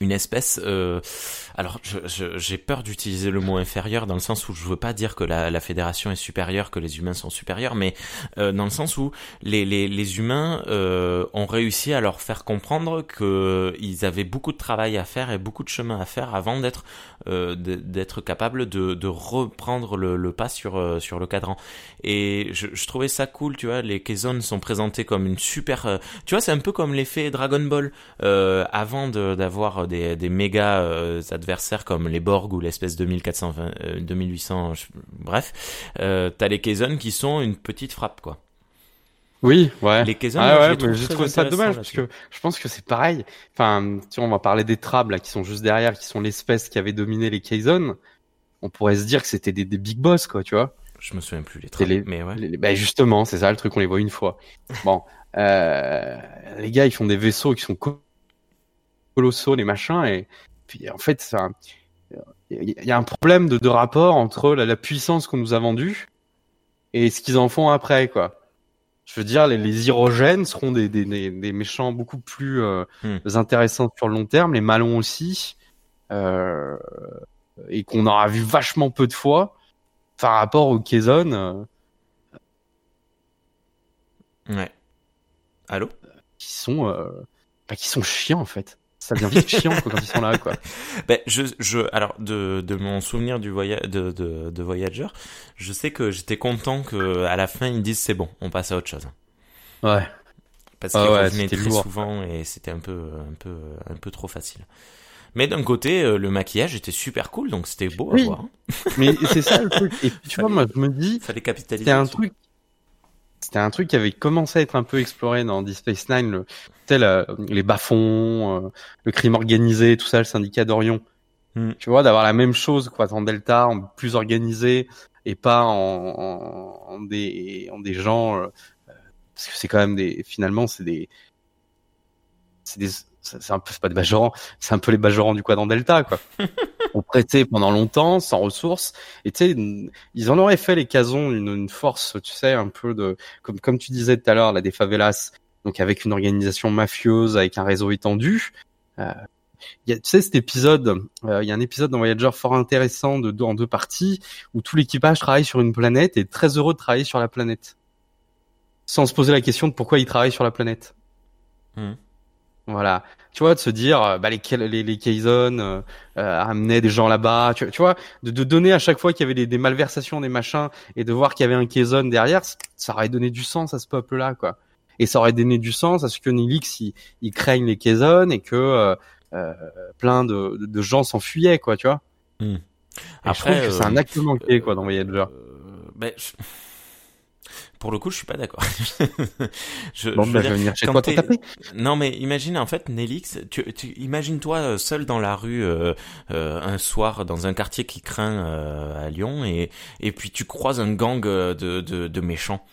une espèce. Euh, alors, j'ai peur d'utiliser le mot inférieur dans le sens où je veux pas dire que la, fédération est supérieure, que les humains sont supérieurs, mais euh, dans le sens où les, les, les humains euh, ont réussi à leur faire comprendre que ils avaient beaucoup de travail à faire et beaucoup de chemin à faire avant d'être d'être capable de, de reprendre le, le, pas sur sur le cadran. Et je, trouvais ça cool, tu vois. Les Kazon sont présentés comme une super. Tu vois, c'est un peu comme l'effet Dragon Ball avant d'avoir des, des méga euh, adversaires comme les Borg ou l'espèce 2420, euh, 2800, bref, euh, t'as les Kazon qui sont une petite frappe quoi. Oui, ouais. Les Kazon, ah ouais, j'ai trouvé ça dommage parce que je pense que c'est pareil. Enfin, tu vois, on va parler des Trabs là qui sont juste derrière, qui sont l'espèce qui avait dominé les Kazon. On pourrait se dire que c'était des, des, big boss quoi, tu vois. Je me souviens plus les Trabs, mais ouais. Les, bah justement, c'est ça le truc, on les voit une fois. bon, euh, les gars, ils font des vaisseaux qui sont colossaux, les machins, et puis en fait, il y a un problème de, de rapport entre la, la puissance qu'on nous a vendue et ce qu'ils en font après, quoi. Je veux dire, les, les hyrogènes seront des, des, des, méchants beaucoup plus euh, hmm. intéressants sur le long terme, les malons aussi, euh, et qu'on aura vu vachement peu de fois par rapport aux Kazon. Euh, ouais. Allô? Qui sont, euh, bah, qui sont chiants en fait ça devient vite chiant quand ils sont là quoi. Ben je je alors de de mon souvenir du voyage de, de de Voyager, je sais que j'étais content que à la fin ils disent c'est bon, on passe à autre chose. Ouais. Parce qu'ils ah revenaient très souvent et c'était un peu un peu un peu trop facile. Mais d'un côté, euh, le maquillage était super cool, donc c'était beau à voir. Hein. Mais c'est ça le truc. Et tu vois, moi, je me dis, fallait capitaliser. C'est un truc c'était un truc qui avait commencé à être un peu exploré dans Deep Space Nine, le, les bas-fonds, euh, le crime organisé, tout ça, le syndicat d'Orion. Hmm. Tu vois, d'avoir la même chose quoi, en Delta, en plus organisé et pas en, en, des, en des gens, euh, parce que c'est quand même des, finalement, c'est des, c'est des, c'est un peu, c'est pas des bajorans, c'est un peu les bajorans du quadrant Delta, quoi. On prêtait pendant longtemps, sans ressources. Et tu sais, ils en auraient fait les casons une, une, force, tu sais, un peu de, comme, comme tu disais tout à l'heure, là, des favelas. Donc avec une organisation mafieuse, avec un réseau étendu. Euh, y a, tu sais, cet épisode, euh, il y a un épisode dans Voyager fort intéressant de en deux parties où tout l'équipage travaille sur une planète et est très heureux de travailler sur la planète. Sans se poser la question de pourquoi ils travaillent sur la planète. Mmh. Voilà. Tu vois, de se dire, euh, bah, les, les, les Kazon euh, euh, amenaient des gens là-bas. Tu, tu, vois, de, de, donner à chaque fois qu'il y avait des, des, malversations, des machins, et de voir qu'il y avait un Kazon derrière, ça aurait donné du sens à ce peuple-là, quoi. Et ça aurait donné du sens à ce que Nilix, il, il craigne les Kazon et que euh, euh, plein de, de, gens s'enfuyaient, quoi, tu vois. Mmh. Après, je trouve que c'est un acte manqué, quoi, dans Voyager. Ben, je pour le coup, je suis pas d'accord. je, bon, je bah, venir chez toi taper. Non, mais imagine en fait, Nelix, tu, tu imagine-toi euh, seul dans la rue euh, euh, un soir dans un quartier qui craint euh, à Lyon et et puis tu croises un gang de de, de méchants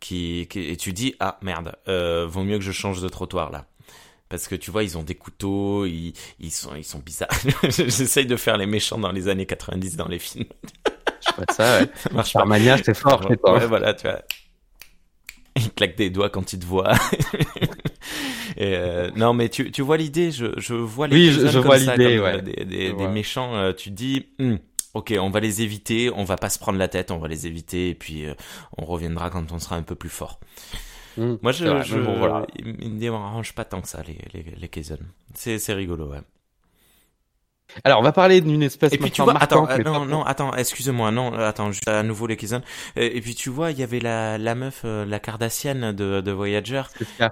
qui, qui, et tu dis ah merde, vaut mieux que je change de trottoir là. Parce que tu vois ils ont des couteaux ils, ils sont ils sont bizarres. J'essaye de faire les méchants dans les années 90 dans les films. Je vois ça ouais. Ça marche par mania c'est fort ouais, voilà tu vois il claque des doigts quand il te voit. et euh, non, mais tu, tu vois l'idée, je, je vois les oui, je, je vois l'idée, ouais. des, des, des méchants. Euh, tu dis, hm, ok, on va les éviter, on va pas se prendre la tête, on va les éviter, et puis euh, on reviendra quand on sera un peu plus fort. Mmh, Moi, je, vrai, je, bon, voilà. il me dérange pas tant que ça les les, les c'est rigolo, ouais. Alors, on va parler d'une espèce. Et puis tu vois, attends, euh, non, non, attends, excuse-moi, non, attends, juste à nouveau les Kizan. Et, puis tu vois, il y avait la, la meuf, euh, la Cardassienne de, de Voyager,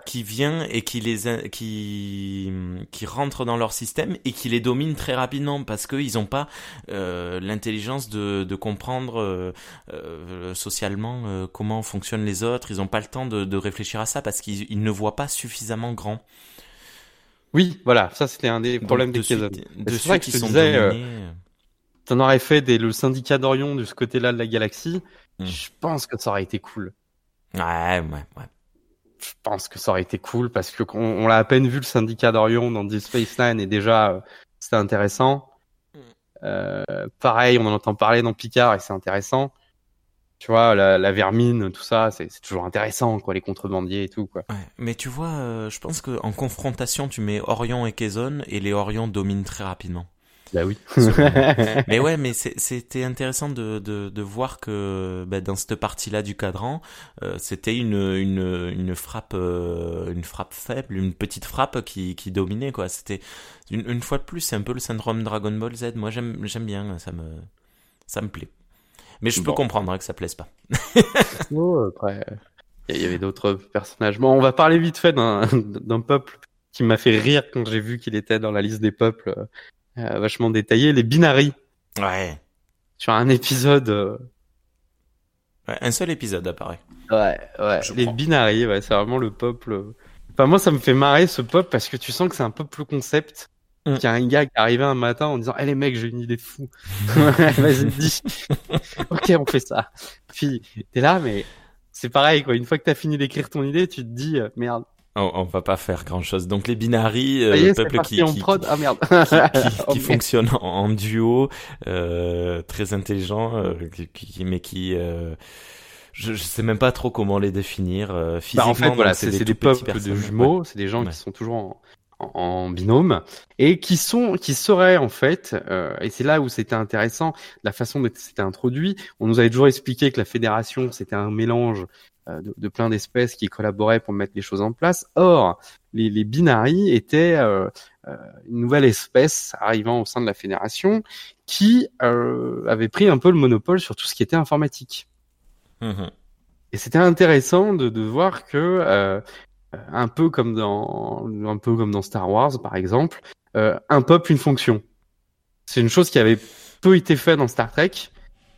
qui vient et qui les, qui, qui rentre dans leur système et qui les domine très rapidement parce qu'ils ont pas euh, l'intelligence de, de comprendre euh, euh socialement comment fonctionnent les autres. Ils ont pas le temps de, de réfléchir à ça parce qu'ils ne voient pas suffisamment grand. Oui, voilà, ça c'était un des problèmes des Kazon. C'est vrai qu'ils sont disais, euh, t'en aurais fait des, le syndicat d'Orion de ce côté-là de la galaxie. Hmm. Je pense que ça aurait été cool. Ouais, ouais, ouais. Je pense que ça aurait été cool parce que on, on l'a à peine vu le syndicat d'Orion dans Deep Space Nine et déjà euh, c'était intéressant. Hmm. Euh, pareil, on en entend parler dans Picard et c'est intéressant. Tu vois, la, la vermine, tout ça, c'est toujours intéressant, quoi, les contrebandiers et tout, quoi. Ouais, mais tu vois, euh, je pense qu'en confrontation, tu mets Orion et Quezon et les Orions dominent très rapidement. Bah oui. mais ouais, mais c'était intéressant de, de, de voir que bah, dans cette partie-là du cadran, euh, c'était une, une, une frappe euh, une frappe faible, une petite frappe qui, qui dominait quoi. C'était une, une fois de plus, c'est un peu le syndrome Dragon Ball Z. Moi j'aime j'aime bien, ça me ça me plaît. Mais je peux comprendre hein, que ça plaise pas. Oh, après, il y avait d'autres personnages. Bon, on va parler vite fait d'un peuple qui m'a fait rire quand j'ai vu qu'il était dans la liste des peuples euh, vachement détaillés, les Binari. Ouais. Sur un épisode. euh, ouais un seul épisode apparaît. Ouais, ouais. Je les crois. Binari, ouais, c'est vraiment le peuple. Enfin, moi, ça me fait marrer ce peuple parce que tu sens que c'est un peuple concept. Qu'il y a un gars qui est arrivé un matin en disant, eh les mecs, j'ai une idée de fou. Vas-y, dis. ok, on fait ça. Puis, t'es là, mais c'est pareil, quoi. Une fois que t'as fini d'écrire ton idée, tu te dis, euh, merde. On, on va pas faire grand chose. Donc les binaries, euh, est, peuple qui, qui, prod. Ah merde. qui, qui, Oh, qui fonctionne en, en duo, euh, très intelligent, euh, mais qui, je, je sais même pas trop comment les définir. Euh, Bah, physiquement, en fait, voilà, c'est des petits peuples de jumeaux, c'est des gens Ouais. qui sont toujours en, en, binôme et qui sont, qui seraient en fait, euh, et c'est là où c'était intéressant, la façon dont c'était introduit. On nous avait toujours expliqué que la fédération c'était un mélange euh, de, de plein d'espèces qui collaboraient pour mettre les choses en place. Or, les, les binaries étaient euh, euh, une nouvelle espèce arrivant au sein de la fédération qui euh, avait pris un peu le monopole sur tout ce qui était informatique. Mhm. Et c'était intéressant de, de voir que euh, un peu comme dans un peu comme dans Star Wars par exemple, euh, un peuple une fonction. C'est une chose qui avait peu été fait dans Star Trek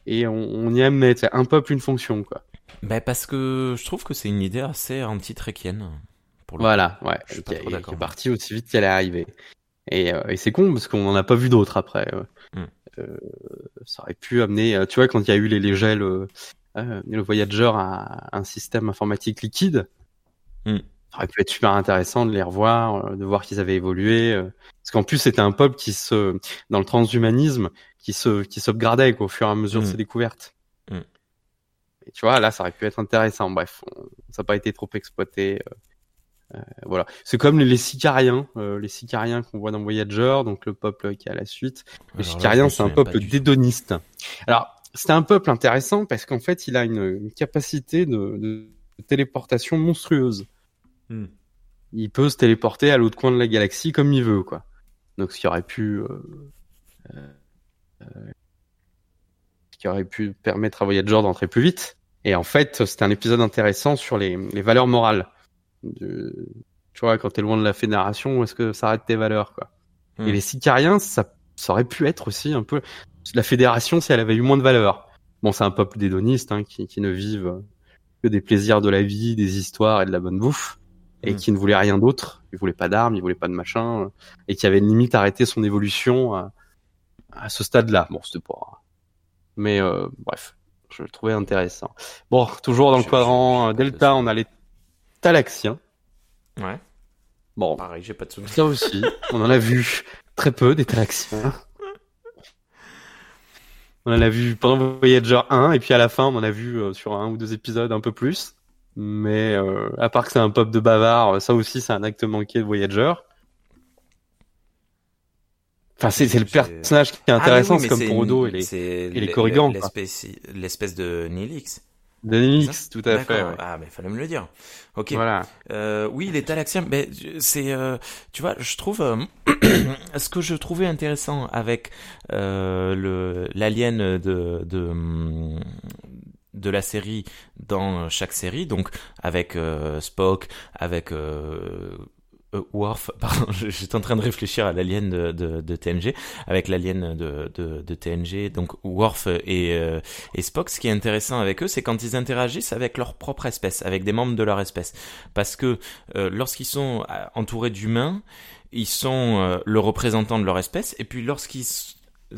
et on, on y aime mettre un peuple une fonction quoi. Ben, parce que je trouve que c'est une idée assez le Voilà, ouais. Je suis pas trop d'accord. parti aussi vite qu'elle est arrivée. Et, euh, et c'est con parce qu'on n'en a pas vu d'autres après. euh. Hmm. Euh, ça aurait pu amener, euh, tu vois, quand il y a eu les, les gels, euh, euh, le Voyager a un système informatique liquide. Hmm. Ça aurait pu être super intéressant de les revoir, euh, de voir qu'ils avaient évolué. euh. parce qu'en plus, c'était un peuple qui se, dans le transhumanisme, qui se, qui s'upgradait au fur et à mesure de Hmm. ses découvertes. Hmm. Et tu vois, là, ça aurait pu être intéressant. Bref, on- ça n'a pas été trop exploité. euh. Euh, voilà, c'est comme les, Sicariens, euh, les Sicariens qu'on voit dans Voyager, donc le peuple qui est à la suite. Les Alors Sicariens, c'est un peuple dédoniste. Alors, c'est un peuple intéressant parce qu'en fait, il a une, une capacité de, de téléportation monstrueuse. Hmm. Il peut se téléporter à l'autre coin de la galaxie comme il veut, quoi. Donc, ce qui aurait pu, euh, euh, euh, ce qui aurait pu permettre à Voyager d'entrer plus vite. Et en fait, c'était un épisode intéressant sur les, les valeurs morales. De- tu vois, quand t'es loin de la fédération, où est-ce que ça arrête tes valeurs, quoi? Hmm. Et les Sicariens, ça, ça aurait pu être aussi un peu la fédération si elle avait eu moins de valeurs. Bon, c'est un peuple dédoniste hein, qui, qui ne vivent que des plaisirs de la vie, des histoires et de la bonne bouffe, et Mm. qui ne voulait rien d'autre. Il voulait pas d'armes, il voulait pas de machin, et qui avait limite arrêté son évolution à, à ce stade-là. Bon, c'était pas. Mais euh, bref, je le trouvais intéressant. Bon, toujours dans le quadrant euh, Delta, on a les Talaxiens. Ouais. Bon, Pareil, j'ai pas de souvenir. ça aussi, on en a vu très peu des Talaxiens. On en a vu pendant Voyager 1 et puis à la fin on en a vu euh, sur un ou deux épisodes un peu plus. Mais euh, à part que c'est un pop de bavard, ça aussi c'est un acte manqué de Voyager. Enfin c'est le personnage qui est Ah, intéressant, mais oui, mais comme pour Odo et les et les Corrigans. L'espèce, de Nilix. Dynamics, tout à fait. Ouais. Ah, mais fallait me le dire. Ok. Voilà. Euh, oui, les Talaxiens, ben, c'est, euh, tu vois, je trouve, euh, ce que je trouvais intéressant avec le l'alien de, de de la série dans chaque série, donc avec euh, Spock, avec euh, euh, Worf, pardon, j'étais en train de réfléchir à l'alien de, de, TNG, avec l'alien de, de, TNG, donc Worf et, euh, et Spock, ce qui est intéressant avec eux, c'est quand ils interagissent avec leur propre espèce, avec des membres de leur espèce. Parce que euh, lorsqu'ils sont euh, entourés d'humains, ils sont euh, le représentant de leur espèce, et puis lorsqu'ils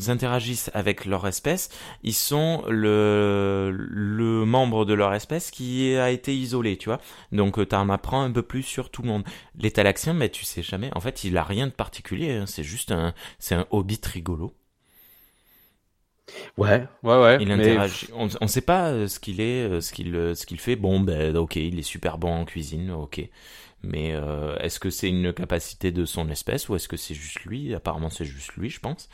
interagissent avec leur espèce, ils sont le, le membre de leur espèce qui a été isolé, tu vois. Donc tu en apprends un peu plus sur tout le monde. Les Talaxiens, mais tu sais jamais. En fait, il a rien de particulier. hein. C'est juste un, c'est un hobbit rigolo. Ouais, ouais, ouais. Il mais- interagit. On, on sait pas euh, ce qu'il est, euh, ce qu'il, euh, ce qu'il fait. Bon, ben, ok, il est super bon en cuisine, ok. Mais euh, est-ce que c'est une capacité de son espèce ou est-ce que c'est juste lui? Apparemment, c'est juste lui, je pense.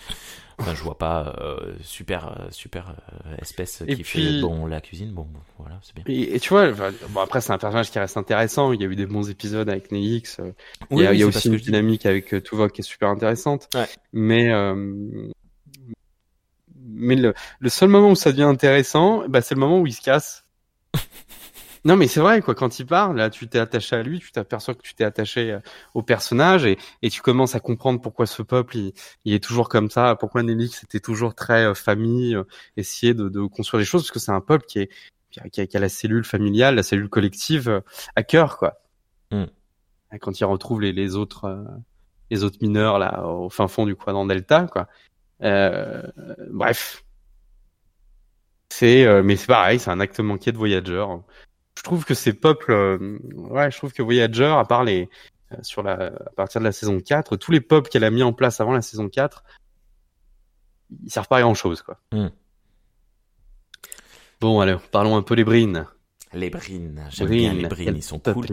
Enfin, je vois pas euh, super, euh, super euh, espèce Et qui puis- fait bon la cuisine. Bon, voilà, c'est bien. Et, et tu vois, bon après c'est un personnage qui reste intéressant. Il y a eu des bons épisodes avec Nelix. euh, Oui, il y a, oui, il y a c'est aussi une dis. dynamique avec euh, Tuvok qui est super intéressante. Ouais. Mais euh, mais le, le seul moment où ça devient intéressant, bah, c'est le moment où il se casse. Non mais c'est vrai quoi. Quand il part, là, tu t'es attaché à lui, tu t'aperçois que tu t'es attaché euh, au personnage et, et tu commences à comprendre pourquoi ce peuple il, il est toujours comme ça. Pourquoi Nelix était toujours très euh, famille, euh, essayer de, de construire des choses parce que c'est un peuple qui est qui a, qui a- la cellule familiale, la cellule collective euh, à cœur quoi. Mm. Quand il retrouve les, les autres euh, les autres mineurs là au fin fond du quadrant delta quoi. Euh, bref, c'est euh, mais c'est pareil, c'est un acte manqué de Voyager. Je trouve que ces peuples, euh, ouais, je trouve que Voyager, à part les euh, sur la à partir de la saison 4, tous les peuples qu'elle a mis en place avant la saison 4, ils servent pas à grand chose quoi. Mm. Bon alors, parlons un peu des brines. Les brines, j'aime bien les brines, ils sont cool.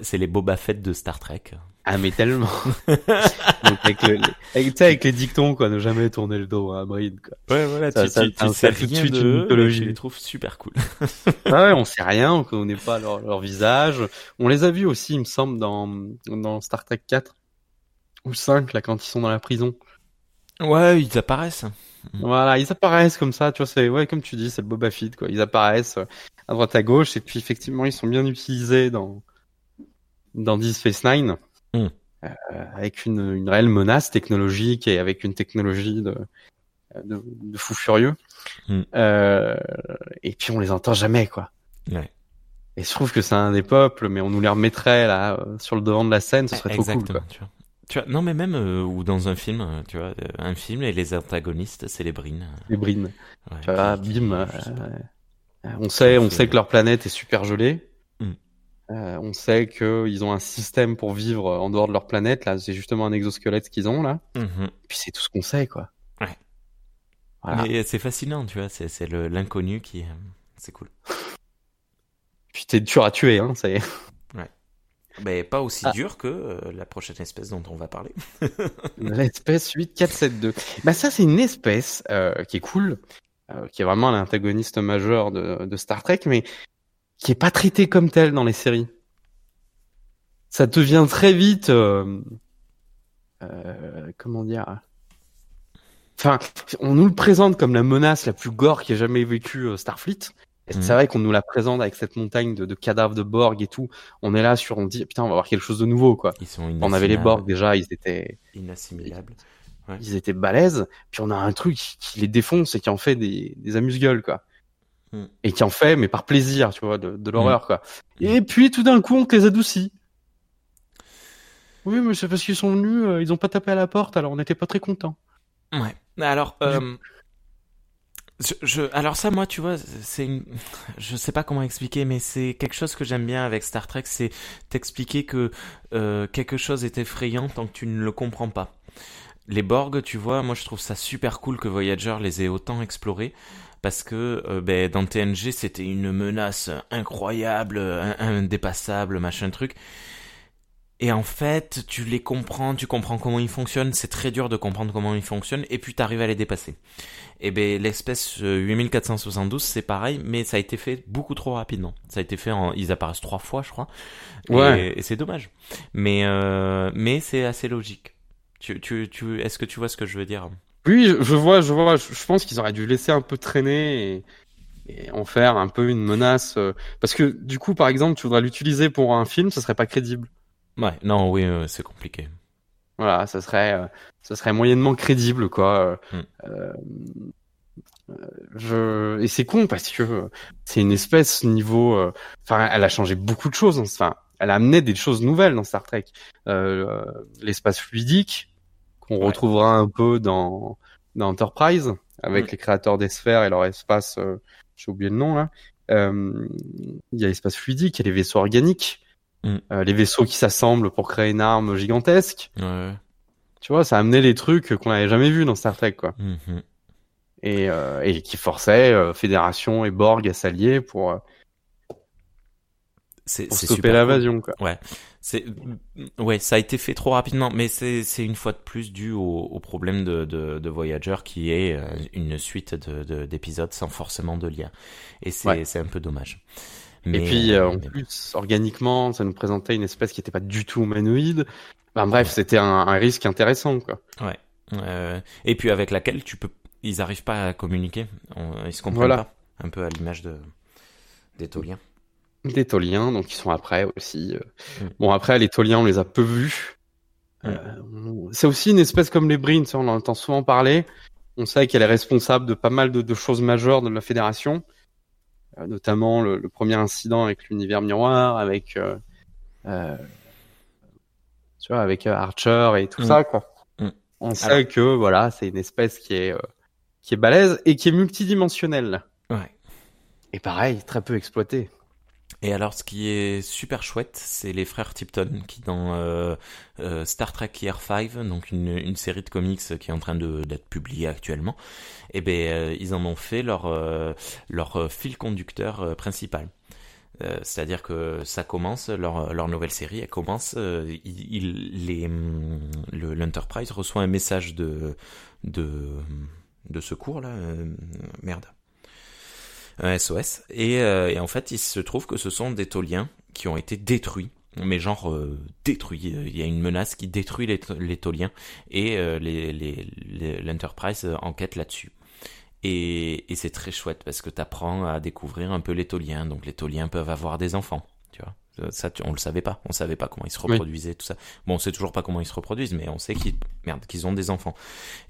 C'est les Boba Fett de Star Trek. Ah mais tellement. Donc avec, le, avec, tu sais, avec les dictons quoi, ne jamais tourner le dos à quoi. Ouais, voilà, Ça- tu, ça- tu, tu sais tout de suite une mythologie. tu les trouves super cool. Ah ouais, on sait rien, on connaît pas leur, leur visage. On les a vus aussi, il me semble, dans, dans Star Trek 4 ou 5, là, quand ils sont dans la prison. Ouais, ils apparaissent. Voilà, ils apparaissent comme ça, tu vois, c'est, ouais, comme tu dis, c'est le Boba Fett, quoi. Ils apparaissent à droite à gauche, et puis effectivement, ils sont bien utilisés dans, dans Deep Space Nine. Mm. Euh, avec une, une réelle menace technologique et avec une technologie de, de, de fou furieux. Mm. Euh, et puis on les entend jamais, quoi. Ouais. Et je trouve que c'est un des peuples, mais on nous les remettrait là euh, sur le devant de la scène, ce serait trop Exactement, cool. Quoi. tu vois. Tu vois, non mais même euh, ou dans un film, euh, tu vois, un film et les antagonistes, c'est les brines. Les brines. Ouais, Tu vois, bim. euh, on sait, on sait que leur planète est super gelée. Mm. Euh, on sait qu'ils ont un système pour vivre en dehors de leur planète. Là, c'est justement un exosquelette qu'ils ont là. Mhm. Puis c'est tout ce qu'on sait, quoi. Ouais. Voilà. Mais c'est fascinant, tu vois, c'est l'inconnu qui, euh, c'est cool. Puis t'es dur à tuer, hein. C'est. Mais pas aussi Ah. dur que euh, la prochaine espèce dont on va parler. L'espèce 8472. Bah ça c'est une espèce euh, qui est cool, euh, qui est vraiment l'antagoniste majeur de, de Star Trek, mais qui est pas traité comme tel dans les séries. Ça devient très vite, euh, euh, comment dire. Enfin, on nous le présente comme la menace la plus gore qui ait jamais vécu euh, Starfleet. Et Mhm. c'est vrai qu'on nous la présente avec cette montagne de, de cadavres de Borg et tout. On est là sur, on dit putain, on va voir quelque chose de nouveau quoi. Ils sont On avait les Borg déjà, ils étaient inassimilables. ils étaient balèzes, puis on a un truc qui les défonce et qui en fait des, des amuse-gueules, quoi. Mm. Et qui en fait, mais par plaisir, tu vois, de, de l'horreur, quoi. Et puis tout d'un coup, on te les adoucit. Oui, mais c'est parce qu'ils sont venus, euh, ils ont pas tapé à la porte, alors on n'était pas très contents. Ouais. Alors, euh, je, je- alors ça, moi, tu vois, c'est une, je sais pas comment expliquer, mais c'est quelque chose que j'aime bien avec Star Trek, c'est t'expliquer que euh, quelque chose est effrayant tant que tu ne le comprends pas. Les Borg, tu vois, moi je trouve ça super cool que Voyager les ait autant explorés. Parce que euh, ben, dans TNG c'était une menace incroyable, in- indépassable, machin truc. Et en fait, tu les comprends, tu comprends comment ils fonctionnent, c'est très dur de comprendre comment ils fonctionnent, et puis tu arrives à les dépasser. Et ben l'espèce euh, 8472, c'est pareil, mais ça a été fait beaucoup trop rapidement. Ça a été fait en, ils apparaissent trois fois, je crois. Et- Ouais. Et, c'est dommage. Mais euh, mais c'est assez logique. Tu tu tu, est-ce que tu vois ce que je veux dire? Oui, je, je vois, je vois, je, je pense qu'ils auraient dû laisser un peu traîner et, et en faire un peu une menace. euh, parce que du coup, par exemple, tu voudrais l'utiliser pour un film, ça serait pas crédible. Ouais, non, oui, euh, c'est compliqué. Voilà, ça serait, euh, ça serait moyennement crédible, quoi. Mm. Je... Et c'est con parce que c'est une espèce niveau. euh, Enfin, elle a changé beaucoup de choses. hein. Enfin, elle a amené des choses nouvelles dans Star Trek. Euh, euh, L'espace fluidique qu'on Ouais. retrouvera un peu dans dans Enterprise avec les créateurs des sphères et leur espace. euh, J'ai oublié le nom là. Euh, Il y a l'espace fluidique, il y a les vaisseaux organiques. Mm. Euh, les vaisseaux qui s'assemblent pour créer une arme gigantesque. Ouais. Tu vois, ça a amené les trucs qu'on n'avait jamais vus dans Star Trek, quoi. Mhm. Et, euh, et qui forçait euh, Fédération et Borg à s'allier pour, euh, C'est pour c'est stopper super cool. l'invasion. quoi. C'est ouais, ça a été fait trop rapidement, mais c'est c'est une fois de plus dû au, au problème de, de, de Voyager qui est euh, une suite de de- d'épisodes sans forcément de lien, et c'est Ouais. c'est un peu dommage. Et Mais, puis euh, euh, en mais- plus, organiquement, ça nous présentait une espèce qui n'était pas du tout humanoïde. Ben, bref, c'était un, un risque intéressant. Quoi. euh, et puis avec laquelle tu peux, ils arrivent pas à communiquer, On- ils se comprennent Voilà. pas, un peu à l'image de des Toliens. Des Toliens, donc ils sont après aussi. euh. Mm. Bon, après, les Toliens, on les a peu vus. Mm. Euh, c'est aussi une espèce comme les Brins, on en entend souvent parler. On sait qu'elle est responsable de pas mal de, de choses majeures de la Fédération, Euh, notamment le, le premier incident avec l'univers miroir, avec, euh, tu vois, avec Archer et tout Mm. ça. Quoi. On sait Alors- que voilà, c'est une espèce qui est qui est balèze et qui est multidimensionnelle. Ouais. Et pareil, très peu exploitée. Et alors, ce qui est super chouette, c'est les frères Tipton qui dans euh, euh, Star Trek Year 5, donc une, une série de comics qui est en train d'être publiée actuellement, et ben euh, ils en ont fait leur leur fil conducteur principal. C'est-à-dire que ça commence leur leur nouvelle série, elle commence, il, il- les hum, le l'Enterprise reçoit un message de de de secours là, euh, merde SOS. Et, euh, et en fait, il se trouve que ce sont des tauliens qui ont été détruits. Mais genre euh, détruits. Il y a une menace qui détruit les, les. Et euh, l'Enterprise euh, enquête là-dessus. Et, et c'est très chouette parce que t'apprends à découvrir un peu les tauliens. Donc les tauliens peuvent avoir des enfants. Tu vois. Ça, tu- on le savait pas. On savait pas comment ils se Oui. reproduisaient, tout ça. Bon, on sait toujours pas comment ils se reproduisent, mais on sait qu'ils, merde, qu'ils ont des enfants.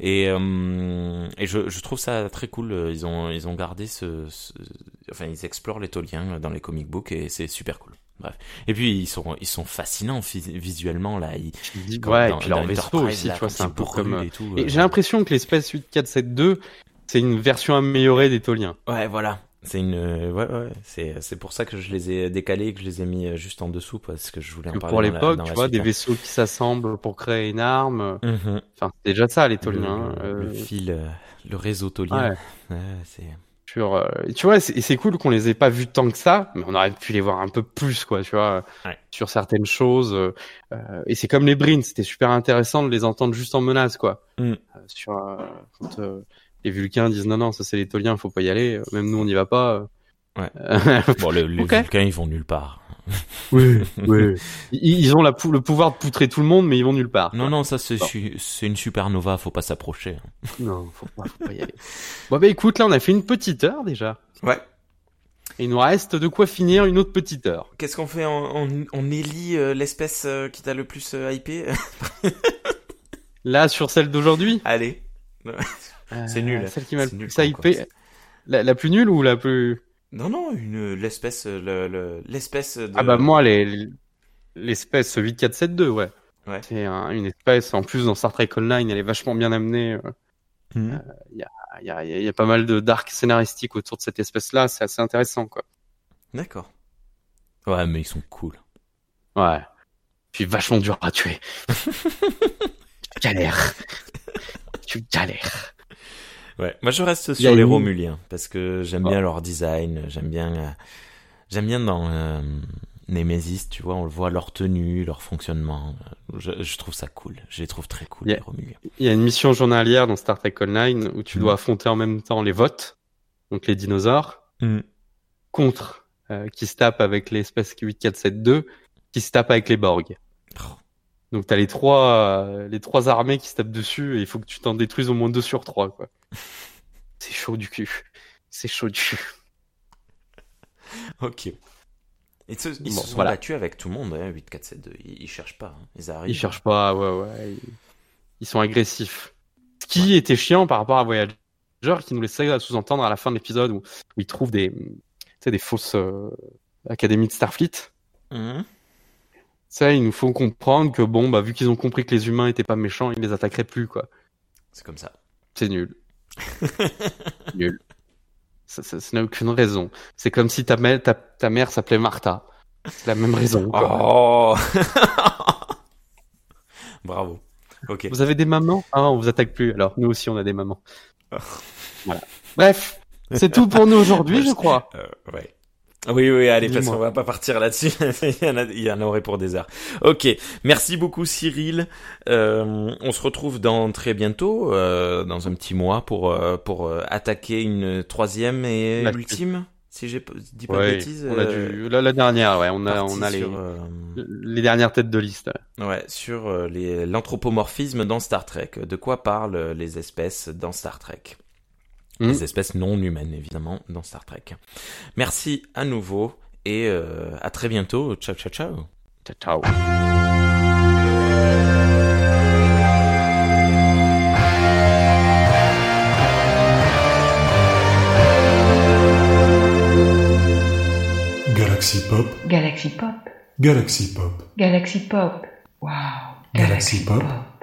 Et, euh, et je, je trouve ça très cool. Ils ont, ils ont gardé ce, ce- enfin, ils explorent les tauliens dans les comic books et c'est super cool. Bref. Et puis ils sont, ils sont fascinants visuellement là. Ils, comme Ouais, dans- et puis leur vaisseau aussi, là, tu vois, c'est un peu comme. et tout. Et euh, j'ai l'impression que l'espèce 8472, c'est une version améliorée des Toliens. Ouais, voilà. C'est une, euh, ouais, ouais. C'est, c'est pour ça que je les ai décalés et que je les ai mis euh, juste en dessous parce que je voulais en Que parler. pour l'époque, tu vois, suite, des hein. vaisseaux qui s'assemblent pour créer une arme. Mhm. Enfin, c'est déjà ça, les Le, Toliens. le- euh, le fil, euh, le réseau tolien. ouais. Ouais, c'est. sur, euh, tu vois, c'est cool qu'on les ait pas vus tant que ça, mais on aurait pu les voir un peu plus, quoi, tu vois, Ouais. sur certaines choses. euh, euh, et c'est comme les Brins, c'était super intéressant de les entendre juste en menace, quoi. Mm. Euh, sur euh, quand euh, les Vulcains disent non, non, ça c'est les Toliens, faut pas y aller. euh, Même nous, on n'y va pas. euh. Ouais. Bon, le- les. Vulcains, ils vont nulle part. oui, oui. Ils, ont la pou- le pouvoir de poutrer tout le monde, mais ils vont nulle part. Non, non, ça, c'est, Bon. su- c'est une supernova, faut pas s'approcher. Non, faut pas, faut pas y aller. bon, bah écoute, là, on a fait une petite heure déjà. Ouais. Et il nous reste de quoi finir une autre petite heure. Qu'est-ce qu'on fait? On, on, on élit euh, l'espèce euh, qui t'a le plus euh, hypé? Là, sur celle d'aujourd'hui? Allez. C'est nul. Euh, Celle qui m'a le plus hypé. La, la plus nulle ou la plus Non, non, une, l'espèce, euh, le, le- l'espèce de... Ah bah moi les l'espèce 8472 ouais. Ouais. C'est un- une espèce en plus dans Star Trek Online, elle est vachement bien amenée. euh, Mhm. Il y a, il y, a, il y a pas mal de dark scénaristique autour de cette espèce-là, c'est assez intéressant quoi. D'accord. Ouais, mais ils sont cool. Ouais. Puis vachement dur à tuer. tu galères. tu galères. Ouais, moi je reste sur les une- Romuliens parce que j'aime bien leur design, j'aime bien, euh, j'aime bien dans euh, Nemesis, tu vois, on le voit leur tenue, leur fonctionnement. Je, je trouve ça cool, je les trouve très cool les Romuliens. Il y a une mission journalière dans Star Trek Online où tu Mhm. dois affronter en même temps les votes, donc les dinosaures, contre euh, qui se tapent avec l'espèce 8472, qui se tapent avec les Borg. Oh, Donc t'as les trois euh, les trois armées qui se tapent dessus et il faut que tu t'en détruises au moins deux sur trois quoi. C'est chaud du cul. C'est chaud du cul. Ok. Et ce- ils Bon, se sont voilà. battus avec tout le monde, hein, 8, 4, 7, 2. Ils, ils cherchent pas, hein. ils arrivent. Ils cherchent pas, ouais ouais. Ils, ils sont agressifs. Ce qui était chiant par rapport à Voyager qui nous laissait sous-entendre à la fin de l'épisode où, où ils trouvent des des fausses euh, académies de Starfleet. Mhm. Ça, ils nous font comprendre que bon bah vu qu'ils ont compris que les humains étaient pas méchants, ils les attaqueraient plus quoi. C'est comme ça. C'est nul. nul. Ça, ça, ça n'a aucune raison. C'est comme si ta mère, ta, ta mère s'appelait Martha. C'est la même raison. Oh Bravo. Ok. Vous avez des mamans? Ah, on vous attaque plus. Alors, nous aussi, on a des mamans. voilà. Bref, c'est tout pour nous aujourd'hui, je crois. Euh, ouais. Oui, oui, allez, parce qu'on va pas partir là-dessus. il, y en a, il y en aurait pour des heures. Ok, merci beaucoup Cyril. Euh, on se retrouve dans très bientôt, euh, dans un petit mois, pour euh, pour euh, attaquer une troisième et La ultime, si j'ai pas- dis pas de bêtises. on a euh, du, la, la dernière, ouais, on a, on a les, sur, euh, les dernières têtes de liste. ouais, sur les l'anthropomorphisme dans Star Trek. De quoi parlent les espèces dans Star Trek? Hmm. Les espèces non humaines, évidemment, dans Star Trek. Merci à nouveau et euh, à très bientôt. Ciao, ciao, ciao. Ciao, ciao. Galaxy Pop, Galaxy Pop. Galaxy Pop, Galaxy Pop. Wow. Galaxy Pop. Pop.